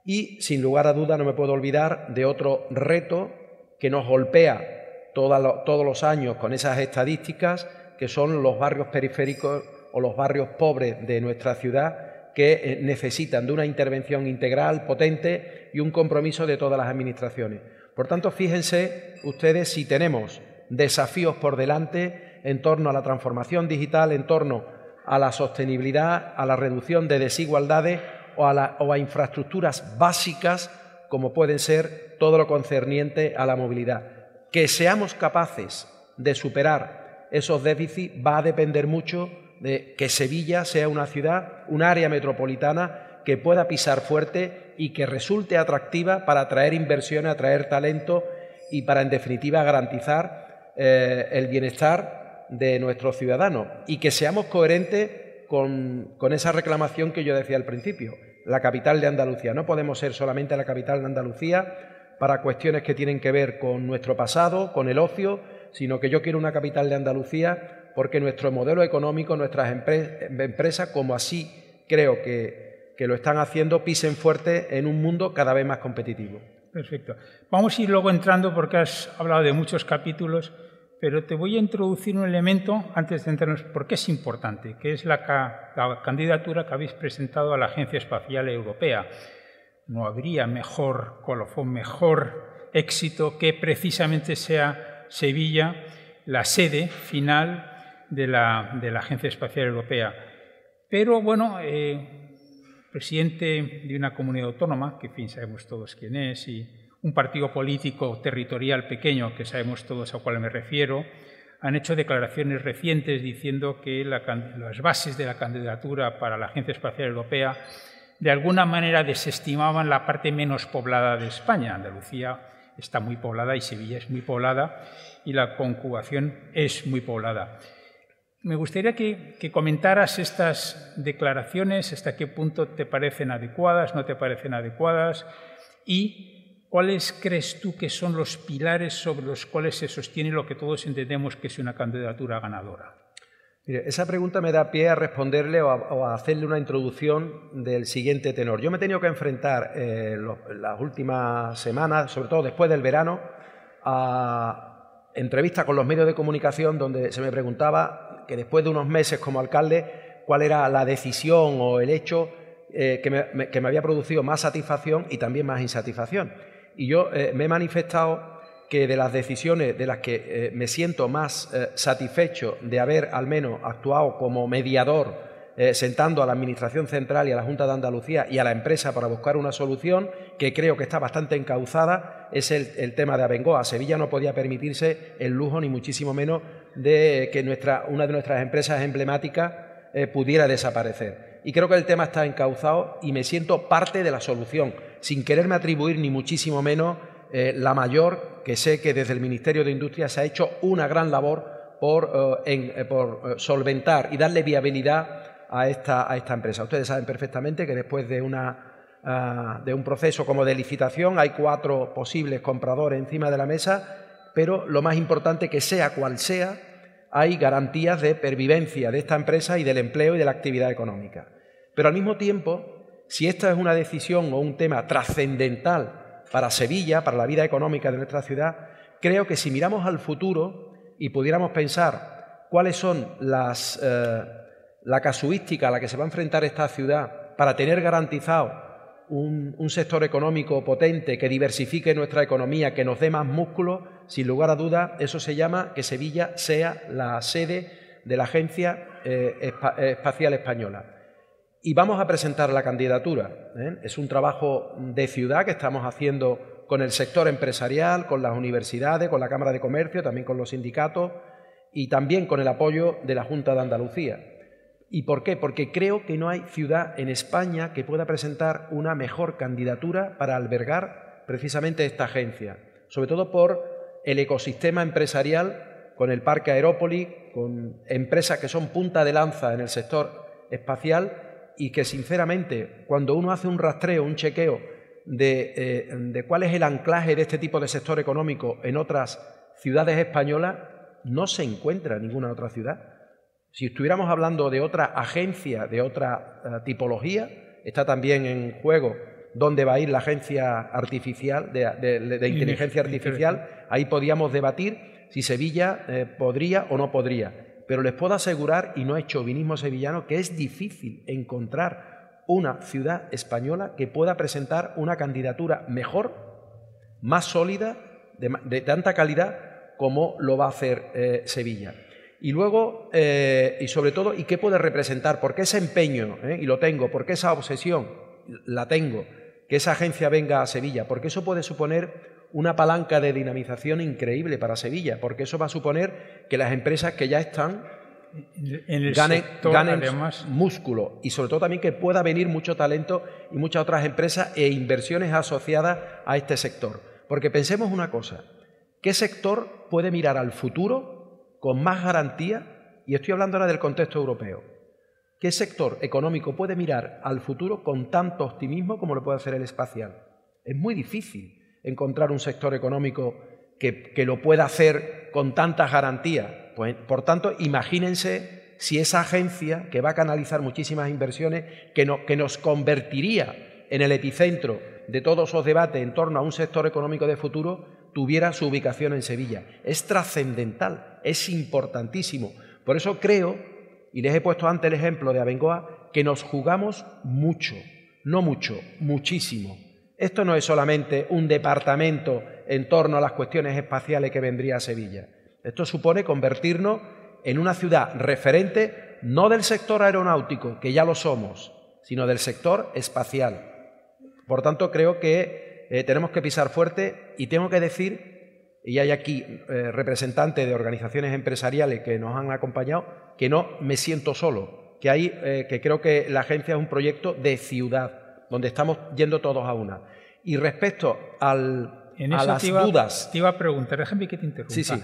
Y, sin lugar a duda, no me puedo olvidar de otro reto que nos golpea todos los años con esas estadísticas, que son los barrios periféricos o los barrios pobres de nuestra ciudad que eh, necesitan de una intervención integral, potente y un compromiso de todas las administraciones. Por tanto, fíjense ustedes si tenemos desafíos por delante en torno a la transformación digital, en torno a la sostenibilidad, a la reducción de desigualdades o a, o a infraestructuras básicas como pueden ser todo lo concerniente a la movilidad. Que seamos capaces de superar esos déficits va a depender mucho de que Sevilla sea una ciudad, un área metropolitana que pueda pisar fuerte y que resulte atractiva para atraer inversiones, atraer talento y para, en definitiva, garantizar eh, el bienestar de nuestros ciudadanos y que seamos coherentes con, con esa reclamación que yo decía al principio, la capital de Andalucía. No podemos ser solamente la capital de Andalucía para cuestiones que tienen que ver con nuestro pasado, con el ocio, sino que yo quiero una capital de Andalucía porque nuestro modelo económico, nuestras empresas, como así creo que, lo están haciendo, pisen fuerte en un mundo cada vez más competitivo. Perfecto. Vamos a ir luego entrando porque has hablado de muchos capítulos, pero te voy a introducir un elemento antes de entrarnos, porque es importante, que es la candidatura que habéis presentado a la Agencia Espacial Europea. No habría mejor colofón, mejor éxito que precisamente sea Sevilla la sede final de la, Agencia Espacial Europea. Pero bueno, eh, presidente de una comunidad autónoma, que en fin sabemos todos quién es, y un partido político territorial pequeño, que sabemos todos a cuál me refiero, han hecho declaraciones recientes diciendo que las bases de la candidatura para la Agencia Espacial Europea de alguna manera desestimaban la parte menos poblada de España. Andalucía está muy poblada y Sevilla es muy poblada y la conjugación es muy poblada. Me gustaría que, comentaras estas declaraciones, hasta qué punto te parecen adecuadas, no te parecen adecuadas y cuáles crees tú que son los pilares sobre los cuales se sostiene lo que todos entendemos que es una candidatura ganadora. esa pregunta me da pie a responderle o a, hacerle una introducción del siguiente tenor. Yo me he tenido que enfrentar eh, las últimas semanas, sobre todo después del verano, a entrevistas con los medios de comunicación donde se me preguntaba que después de unos meses como alcalde, cuál era la decisión o el hecho eh, que, me, había producido más satisfacción y también más insatisfacción. Y yo eh, me he manifestado que de las decisiones de las que eh, me siento más satisfecho de haber al menos actuado como mediador sentando a la Administración Central y a la Junta de Andalucía y a la empresa para buscar una solución que creo que está bastante encauzada, es el, tema de Abengoa. Sevilla no podía permitirse el lujo, ni muchísimo menos, de que nuestra, una de nuestras empresas emblemáticas eh, pudiera desaparecer. Y creo que el tema está encauzado y me siento parte de la solución, sin quererme atribuir ni muchísimo menos eh, la mayor, que sé que desde el Ministerio de Industria se ha hecho una gran labor por, por solventar y darle viabilidad a esta, a esta empresa. Ustedes saben perfectamente que después de, una, ah, de un proceso como de licitación hay cuatro posibles compradores encima de la mesa, pero lo más importante que sea cual sea, hay garantías de pervivencia de esta empresa y del empleo y de la actividad económica. Pero al mismo tiempo, si esta es una decisión o un tema trascendental para Sevilla, para la vida económica de nuestra ciudad, creo que si miramos al futuro y pudiéramos pensar cuáles son las, eh, la casuística a la que se va a enfrentar esta ciudad para tener garantizado un, sector económico potente que diversifique nuestra economía, que nos dé más músculo, sin lugar a duda, eso se llama que Sevilla sea la sede de la Agencia eh, Espacial Española. Y vamos a presentar la candidatura. ¿eh? Es un trabajo de ciudad que estamos haciendo con el sector empresarial, con las universidades, con la Cámara de Comercio, también con los sindicatos y también con el apoyo de la Junta de Andalucía. ¿Y por qué? Porque creo que no hay ciudad en España que pueda presentar una mejor candidatura para albergar precisamente esta agencia, sobre todo por el ecosistema empresarial con el Parque Aerópolis, con empresas que son punta de lanza en el sector espacial y que sinceramente cuando uno hace un rastreo, un chequeo de, eh, de cuál es el anclaje de este tipo de sector económico en otras ciudades españolas, no se encuentra ninguna otra ciudad. Si estuviéramos hablando de otra agencia, de otra eh, tipología, está también en juego dónde va a ir la agencia artificial, de, inteligencia artificial, ahí podíamos debatir si Sevilla eh, podría o no podría. Pero les puedo asegurar, y no es chauvinismo sevillano, que es difícil encontrar una ciudad española que pueda presentar una candidatura mejor, más sólida, de, tanta calidad como lo va a hacer eh, Sevilla. Y luego, eh, y sobre todo, ¿y qué puede representar? ¿Por qué ese empeño? Y lo tengo, ¿por qué esa obsesión? La tengo, que esa agencia venga a Sevilla, porque eso puede suponer una palanca de dinamización increíble para Sevilla, porque eso va a suponer que las empresas que ya están ganen, músculo y sobre todo también que pueda venir mucho talento y muchas otras empresas e inversiones asociadas a este sector. Porque pensemos una cosa, ¿qué sector puede mirar al futuro con más garantía, y estoy hablando ahora del contexto europeo, ¿qué sector económico puede mirar al futuro con tanto optimismo como lo puede hacer el espacial? Es muy difícil encontrar un sector económico que, lo pueda hacer con tantas garantías. Pues, por tanto, imagínense si esa agencia, que va a canalizar muchísimas inversiones, que, que nos convertiría en el epicentro de todos esos debates en torno a un sector económico de futuro, tuviera su ubicación en Sevilla. Es trascendental, es importantísimo. Por eso creo, y les he puesto antes el ejemplo de Abengoa, que nos jugamos mucho, no mucho, muchísimo. Esto no es solamente un departamento en torno a las cuestiones espaciales que vendría a Sevilla. Esto supone convertirnos en una ciudad referente no del sector aeronáutico, que ya lo somos, sino del sector espacial. Por tanto, creo que eh, tenemos que pisar fuerte y tengo que decir, y hay aquí eh, representantes de organizaciones empresariales que nos han acompañado, que no me siento solo, que, hay, eh, que creo que la agencia es un proyecto de ciudad, donde estamos yendo todos a una. Y respecto al, en a las te iba, dudas. Te iba a preguntar, déjame que te interrumpa. Sí, sí.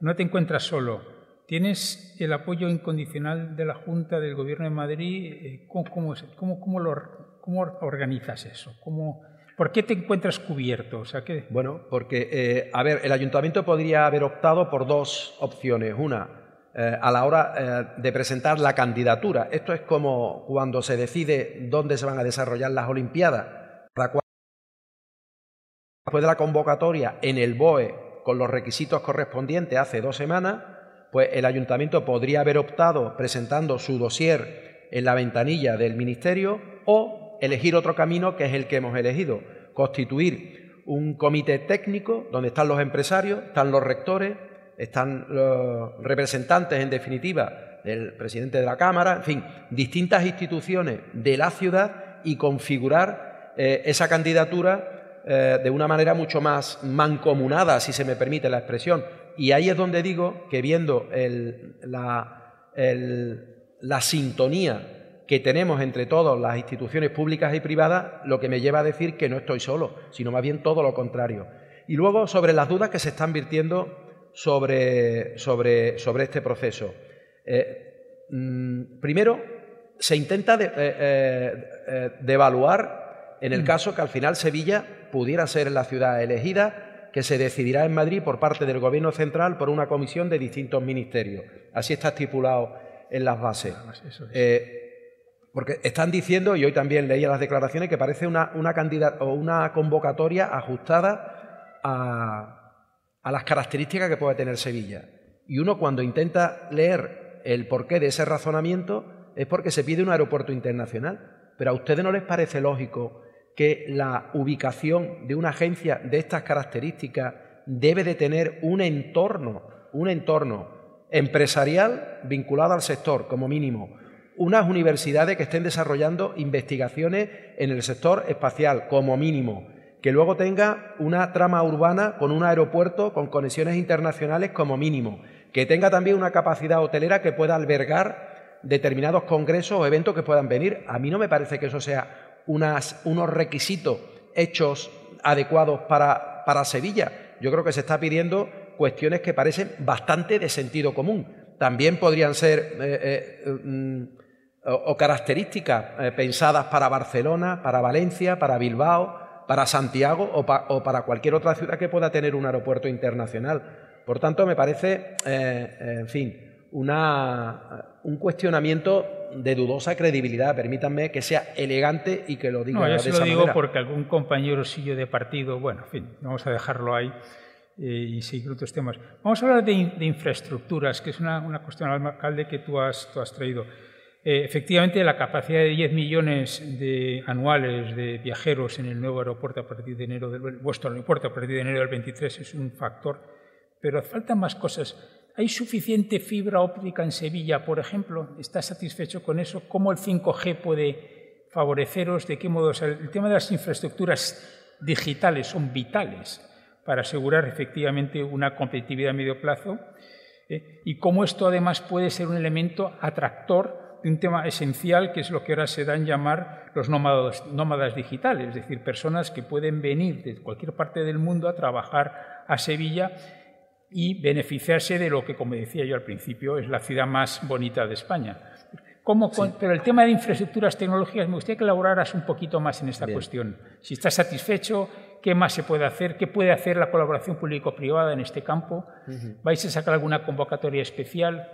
No te encuentras solo. ¿Tienes el apoyo incondicional de la Junta del Gobierno de Madrid? Eh, ¿Cómo, cómo, cómo- cómo lo, cómo organizas eso? ¿Cómo, ¿Por qué te encuentras cubierto? O sea, que, Bueno, porque, eh, a ver, el ayuntamiento podría haber optado por dos opciones. Una, eh, a la hora eh, de presentar la candidatura. Esto es como cuando se decide dónde se van a desarrollar las Olimpiadas. Después de la convocatoria en el BOE con los requisitos correspondientes hace dos semanas, pues el ayuntamiento podría haber optado presentando su dossier en la ventanilla del ministerio o elegir otro camino que es el que hemos elegido, constituir un comité técnico donde están los empresarios, están los rectores, están los representantes en definitiva del presidente de la Cámara, en fin, distintas instituciones de la ciudad y configurar eh, esa candidatura eh, de una manera mucho más mancomunada, si se me permite la expresión. Y ahí es donde digo que viendo la, la sintonía que tenemos entre todas las instituciones públicas y privadas, lo que me lleva a decir que no estoy solo, sino más bien todo lo contrario. Y luego sobre las dudas que se están virtiendo sobre, sobre, sobre este proceso. Eh, mm, primero, se intenta de, eh, eh, devaluar en el caso que al final Sevilla pudiera ser la ciudad elegida, que se decidirá en Madrid por parte del Gobierno central por una comisión de distintos ministerios. Así está estipulado en las bases. eso es. Porque están diciendo, y hoy también leía las declaraciones, que parece una, o una convocatoria ajustada a, a las características que puede tener Sevilla. Y uno cuando intenta leer el porqué de ese razonamiento es porque se pide un aeropuerto internacional. Pero a ustedes no les parece lógico que la ubicación de una agencia de estas características debe de tener un entorno, un entorno empresarial vinculado al sector, como mínimo, unas universidades que estén desarrollando investigaciones en el sector espacial, como mínimo, que luego tenga una trama urbana con un aeropuerto con conexiones internacionales, como mínimo, que tenga también una capacidad hotelera que pueda albergar determinados congresos o eventos que puedan venir. A mí no me parece que eso sea unas- unos requisitos hechos adecuados para, para Sevilla. Yo creo que se está pidiendo cuestiones que parecen bastante de sentido común. También podrían ser eh, eh, mm, o, o características eh, pensadas para Barcelona, para Valencia, para Bilbao, para Santiago o, pa- o para cualquier otra ciudad que pueda tener un aeropuerto internacional. Por tanto, me parece, eh, eh, en fin, una, un cuestionamiento de dudosa credibilidad. Permítanme que sea elegante y que lo diga No, yo se lo digo manera. porque algún compañero suyo de partido, bueno, en fin, vamos a dejarlo ahí eh, y seguir otros temas. Vamos a hablar de, de infraestructuras, que es una, una cuestión, alcalde, que tú has, tú has traído. Eh, efectivamente, la capacidad de 10 millones de anuales de viajeros en el nuevo aeropuerto a partir de enero del vuestro aeropuerto a partir de enero del 23 es un factor, pero faltan más cosas. ¿Hay suficiente fibra óptica en Sevilla, por ejemplo? ¿Estás satisfecho con eso? ¿Cómo el 5G puede favoreceros? ¿De qué modo? O sea, el tema de las infraestructuras digitales son vitales para asegurar efectivamente una competitividad a medio plazo ¿eh? y cómo esto además puede ser un elemento atractor de un tema esencial que es lo que ahora se da en llamar los nómadas, nómadas digitales, es decir, personas que pueden venir de cualquier parte del mundo a trabajar a Sevilla y beneficiarse de lo que, como decía yo al principio, es la ciudad más bonita de España. ¿Cómo con- Pero el tema de infraestructuras tecnológicas, me gustaría que elaboraras un poquito más en esta Bien. cuestión. Si estás satisfecho, ¿qué más se puede hacer? ¿Qué puede hacer la colaboración público-privada en este campo? ¿Vais a sacar alguna convocatoria especial?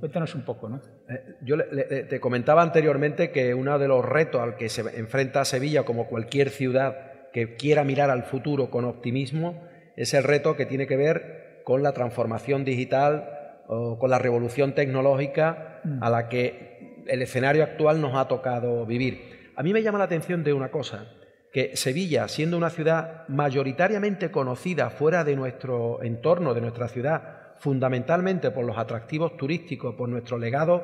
Cuéntanos un poco, ¿no? Eh, Yo le- le- te comentaba anteriormente que uno de los retos al que se enfrenta Sevilla, como cualquier ciudad que quiera mirar al futuro con optimismo, es el reto que tiene que ver con la transformación digital o con la revolución tecnológica a la que el escenario actual nos ha tocado vivir. A mí me llama la atención de una cosa, que Sevilla, siendo una ciudad mayoritariamente conocida fuera de nuestro entorno, de nuestra ciudad, fundamentalmente por los atractivos turísticos, por nuestro legado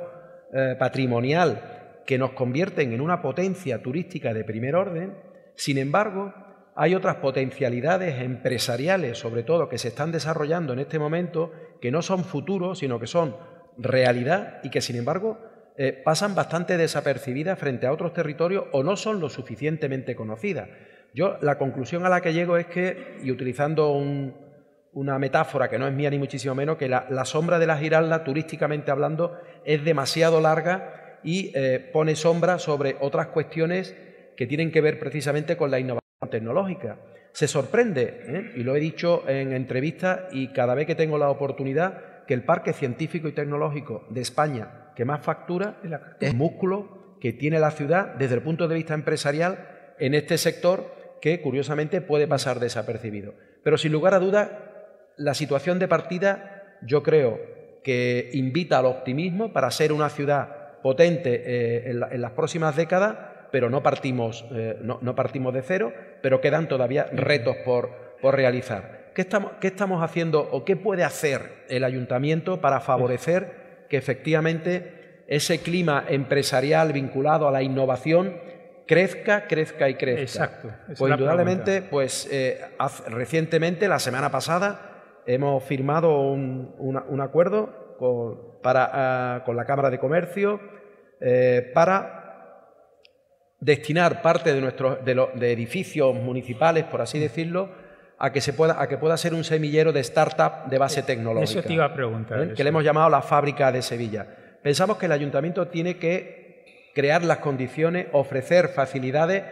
eh, patrimonial, que nos convierten en una potencia turística de primer orden, sin embargo, hay otras potencialidades empresariales, sobre todo, que se están desarrollando en este momento, que no son futuros, sino que son realidad y que, sin embargo, eh, pasan bastante desapercibidas frente a otros territorios o no son lo suficientemente conocidas. Yo la conclusión a la que llego es que, y utilizando una metáfora que no es mía ni muchísimo menos, que la, sombra de la Giralda, turísticamente hablando, es demasiado larga y eh, pone sombra sobre otras cuestiones que tienen que ver precisamente con la innovación tecnológica. Se sorprende, ¿eh? y lo he dicho en entrevistas y cada vez que tengo la oportunidad, que el parque científico y tecnológico de España que más factura es el músculo que tiene la ciudad desde el punto de vista empresarial en este sector que curiosamente puede pasar desapercibido. Pero sin lugar a dudas, la situación de partida yo creo que invita al optimismo para ser una ciudad potente eh, en, las próximas décadas, pero no partimos, eh, no, partimos de cero, pero quedan todavía retos por, por realizar. ¿Qué estamos, ¿Qué estamos haciendo o qué puede hacer el ayuntamiento para favorecer que efectivamente ese clima empresarial vinculado a la innovación crezca, crezca y crezca. Exacto. Pues indudablemente, pues eh, recientemente, la semana pasada, hemos firmado un, acuerdo con, para, ah, con, la Cámara de Comercio eh, para destinar parte de nuestros de, edificios municipales, por así decirlo, a que se pueda a que pueda ser un semillero de startup de base tecnológica. Eso te iba a preguntar. ¿Eh? Que le hemos llamado la fábrica de Sevilla. Pensamos que el ayuntamiento tiene que crear las condiciones, ofrecer facilidades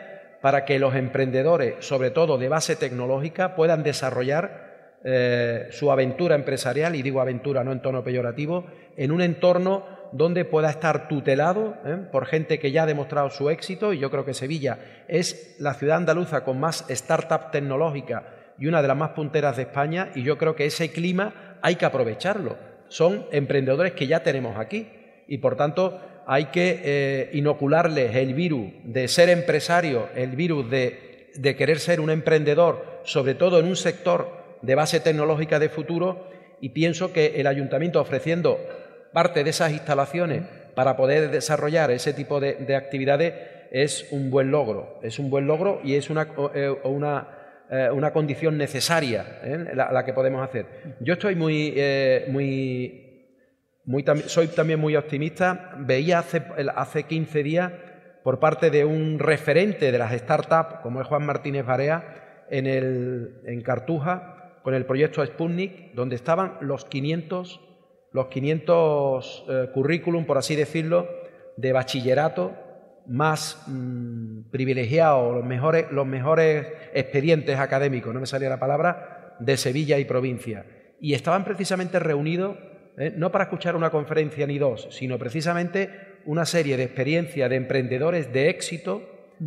para que los emprendedores, sobre todo de base tecnológica, puedan desarrollar eh, su aventura empresarial, y digo aventura no en tono peyorativo, en un entorno donde pueda estar tutelado ¿eh? por gente que ya ha demostrado su éxito, y yo creo que Sevilla es la ciudad andaluza con más startup tecnológica y una de las más punteras de España, y yo creo que ese clima hay que aprovecharlo. Son emprendedores que ya tenemos aquí, y por tanto hay que eh, inocularles el virus de ser empresario, el virus de, de querer ser un emprendedor, sobre todo en un sector de base tecnológica de futuro, y pienso que el ayuntamiento ofreciendo parte de esas instalaciones para poder desarrollar ese tipo de, actividades es un buen logro, es un buen logro y es una, eh, eh, una, condición necesaria la, la, que podemos hacer. Yo estoy muy, muy soy también muy optimista. Veía hace, hace 15 días por parte de un referente de las startups, como es Juan Martínez Barea, en, el, en Cartuja, con el proyecto Sputnik, donde estaban los 500, los 500 eh, currículum, por así decirlo, de bachillerato más mm, privilegiados, los mejores, los mejores expedientes académicos, no me salía la palabra, de Sevilla y provincia. Y estaban precisamente reunidos ¿eh? no para escuchar una conferencia ni dos, sino precisamente una serie de experiencias de emprendedores de éxito,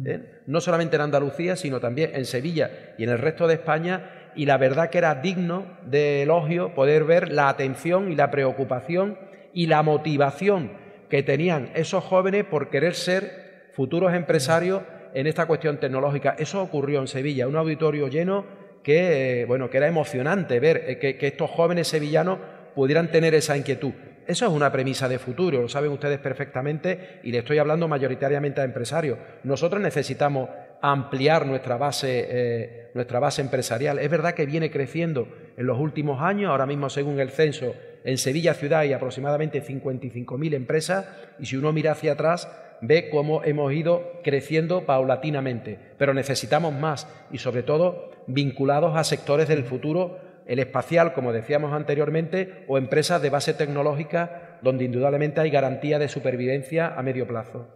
¿eh? no solamente en Andalucía, sino también en Sevilla y en el resto de España, y la verdad que era digno de elogio poder ver la atención y la preocupación y la motivación que tenían esos jóvenes por querer ser futuros empresarios en esta cuestión tecnológica. Eso ocurrió en Sevilla, un auditorio lleno que, eh, bueno, que era emocionante ver que estos jóvenes sevillanos pudieran tener esa inquietud. Eso es una premisa de futuro, lo saben ustedes perfectamente y le estoy hablando mayoritariamente a empresarios. Nosotros necesitamos ampliar nuestra base, eh, nuestra base empresarial. Es verdad que viene creciendo en los últimos años, ahora mismo según el censo, en Sevilla ciudad hay aproximadamente 55.000 empresas y si uno mira hacia atrás ve cómo hemos ido creciendo paulatinamente, pero necesitamos más y sobre todo vinculados a sectores del futuro el espacial, como decíamos anteriormente, o empresas de base tecnológica donde indudablemente hay garantía de supervivencia a medio plazo.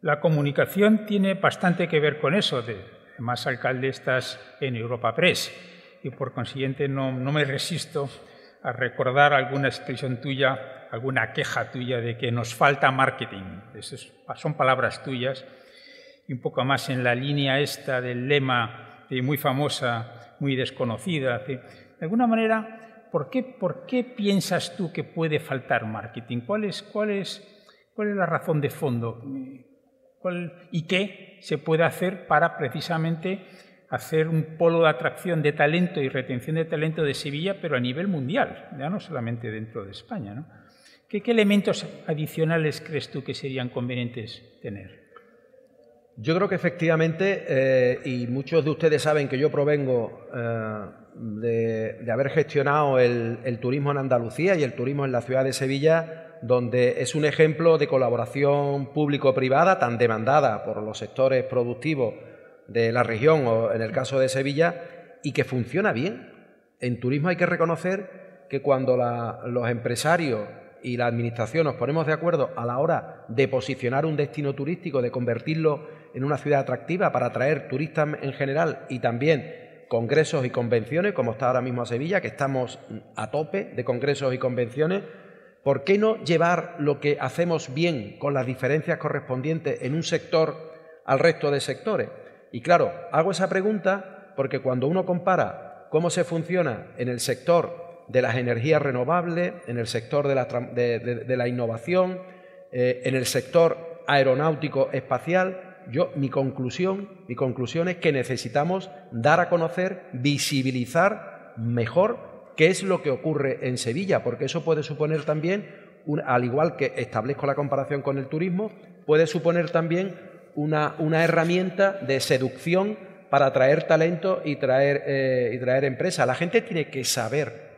La comunicación tiene bastante que ver con eso. Además, alcalde, estás en Europa Press y por consiguiente no, me resisto a recordar alguna expresión tuya, alguna queja tuya de que nos falta marketing. son palabras tuyas y un poco más en la línea esta del lema muy famosa, muy desconocida, de alguna manera, ¿por qué, ¿por qué piensas tú que puede faltar marketing? ¿Cuál es, cuál es, cuál es la razón de fondo? ¿Y qué se puede hacer para precisamente hacer un polo de atracción de talento y retención de talento de Sevilla, pero a nivel mundial, ya no solamente dentro de España? ¿Qué, elementos adicionales crees tú que serían convenientes tener? Yo creo que efectivamente, eh, y muchos de ustedes saben que yo provengo eh, de, haber gestionado el, turismo en Andalucía y el turismo en la ciudad de Sevilla, donde es un ejemplo de colaboración público-privada tan demandada por los sectores productivos de la región o en el caso de Sevilla y que funciona bien. En turismo hay que reconocer que cuando los empresarios y la Administración nos ponemos de acuerdo a la hora de posicionar un destino turístico, de convertirlo en una ciudad atractiva para atraer turistas en general y también congresos y convenciones, como está ahora mismo a Sevilla, que estamos a tope de congresos y convenciones, ¿por qué no llevar lo que hacemos bien con las diferencias correspondientes en un sector al resto de sectores? Y claro, hago esa pregunta porque cuando uno compara cómo se funciona en el sector de las energías renovables, en el sector de la, innovación, eh, en el sector aeronáutico espacial. Yo, mi conclusión, mi conclusión es que necesitamos dar a conocer, visibilizar mejor qué es lo que ocurre en Sevilla, porque eso puede suponer también, al igual que establezco la comparación con el turismo, puede suponer también una, una herramienta de seducción para atraer talento y traer, eh, y traer empresas. La gente tiene que saber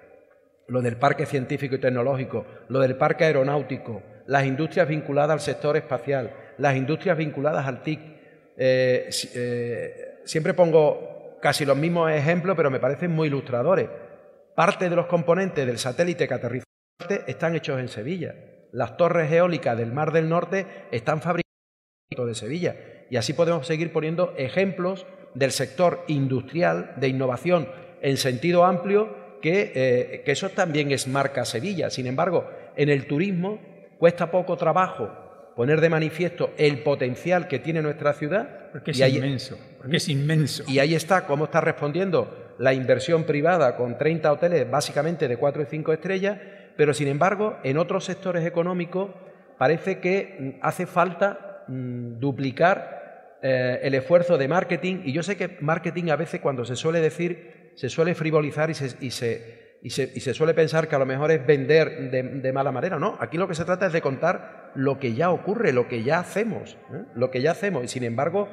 lo del parque científico y tecnológico, lo del parque aeronáutico, las industrias vinculadas al sector espacial, las industrias vinculadas al TIC. Eh, eh, siempre pongo casi los mismos ejemplos, pero me parecen muy ilustradores. Parte de los componentes del satélite que aterriza en Marte están hechos en Sevilla. Las torres eólicas del Mar del Norte están fabricadas de Sevilla. Y así podemos seguir poniendo ejemplos del sector industrial de innovación en sentido amplio eh, que, eso también es marca Sevilla. Sin embargo, en el turismo cuesta poco trabajo poner de manifiesto el potencial que tiene nuestra ciudad. Porque es inmenso, porque es inmenso. Y ahí está cómo está respondiendo la inversión privada con 30 hoteles básicamente de 4 y 5 estrellas, pero sin embargo, en otros sectores económicos parece que mm, hace falta mm, duplicar eh, el esfuerzo de marketing, y yo sé que marketing a veces cuando se suele decir se suele frivolizar y se, y se, y se, suele pensar que a lo mejor es vender de, mala manera. No, aquí lo que se trata es de contar lo que ya ocurre, lo que ya hacemos, ¿eh? lo que ya hacemos. Y sin embargo,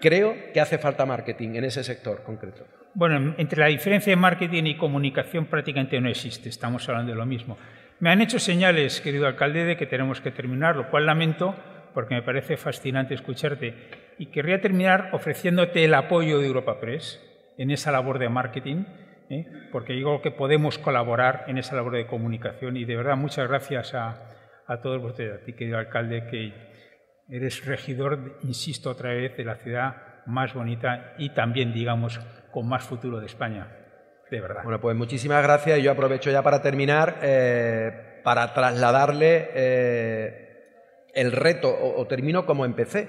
creo que hace falta marketing en ese sector concreto. Bueno, entre la diferencia de marketing y comunicación prácticamente no existe, estamos hablando de lo mismo. Me han hecho señales, querido alcalde, de que tenemos que terminar, lo cual lamento porque me parece fascinante escucharte. Y querría terminar ofreciéndote el apoyo de Europa Press, en esa labor de marketing, ¿eh? porque digo que podemos colaborar en esa labor de comunicación y de verdad muchas gracias a, todos ustedes, a ti querido alcalde, que eres regidor, insisto otra vez, de la ciudad más bonita y también, digamos, con más futuro de España. De verdad. Bueno, pues muchísimas gracias yo aprovecho ya para terminar eh, para trasladarle eh, el reto, o termino como empecé.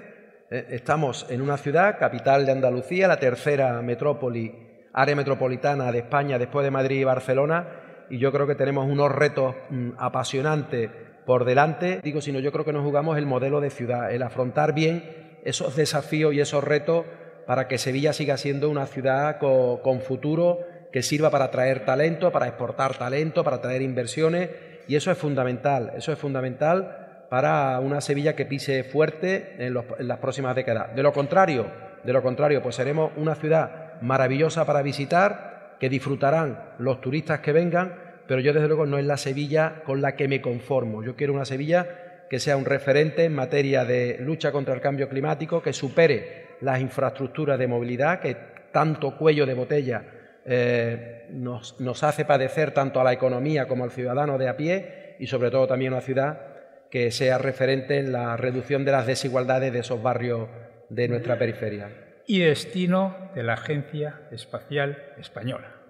Eh, estamos en una ciudad, capital de Andalucía, la tercera metrópoli, área metropolitana de España después de Madrid y Barcelona, y yo creo que tenemos unos retos mm, apasionantes por delante, digo, sino yo creo que nos jugamos el modelo de ciudad, el afrontar bien esos desafíos y esos retos para que Sevilla siga siendo una ciudad con, futuro, que sirva para atraer talento, para exportar talento, para atraer inversiones, y eso es fundamental, eso es fundamental para una Sevilla que pise fuerte en, las próximas décadas. De lo contrario, de lo contrario, pues seremos una ciudad maravillosa para visitar, que disfrutarán los turistas que vengan, pero yo desde luego no es la Sevilla con la que me conformo. Yo quiero una Sevilla que sea un referente en materia de lucha contra el cambio climático, que supere las infraestructuras de movilidad, que tanto cuello de botella eh, nos, nos hace padecer tanto a la economía como al ciudadano de a pie y sobre todo también una ciudad que sea referente en la reducción de las desigualdades de esos barrios de nuestra periferia. Y destino de la Agencia Espacial Española.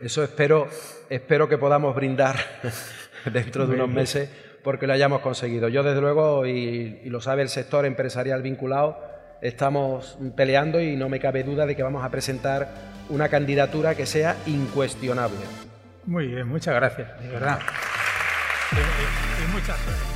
Eso espero, espero que podamos brindar dentro de unos meses porque lo hayamos conseguido. Yo, desde luego, y, y, lo sabe el sector empresarial vinculado, estamos peleando y no me cabe duda de que vamos a presentar una candidatura que sea incuestionable. Muy bien, muchas gracias, de verdad. Y, muchas gracias.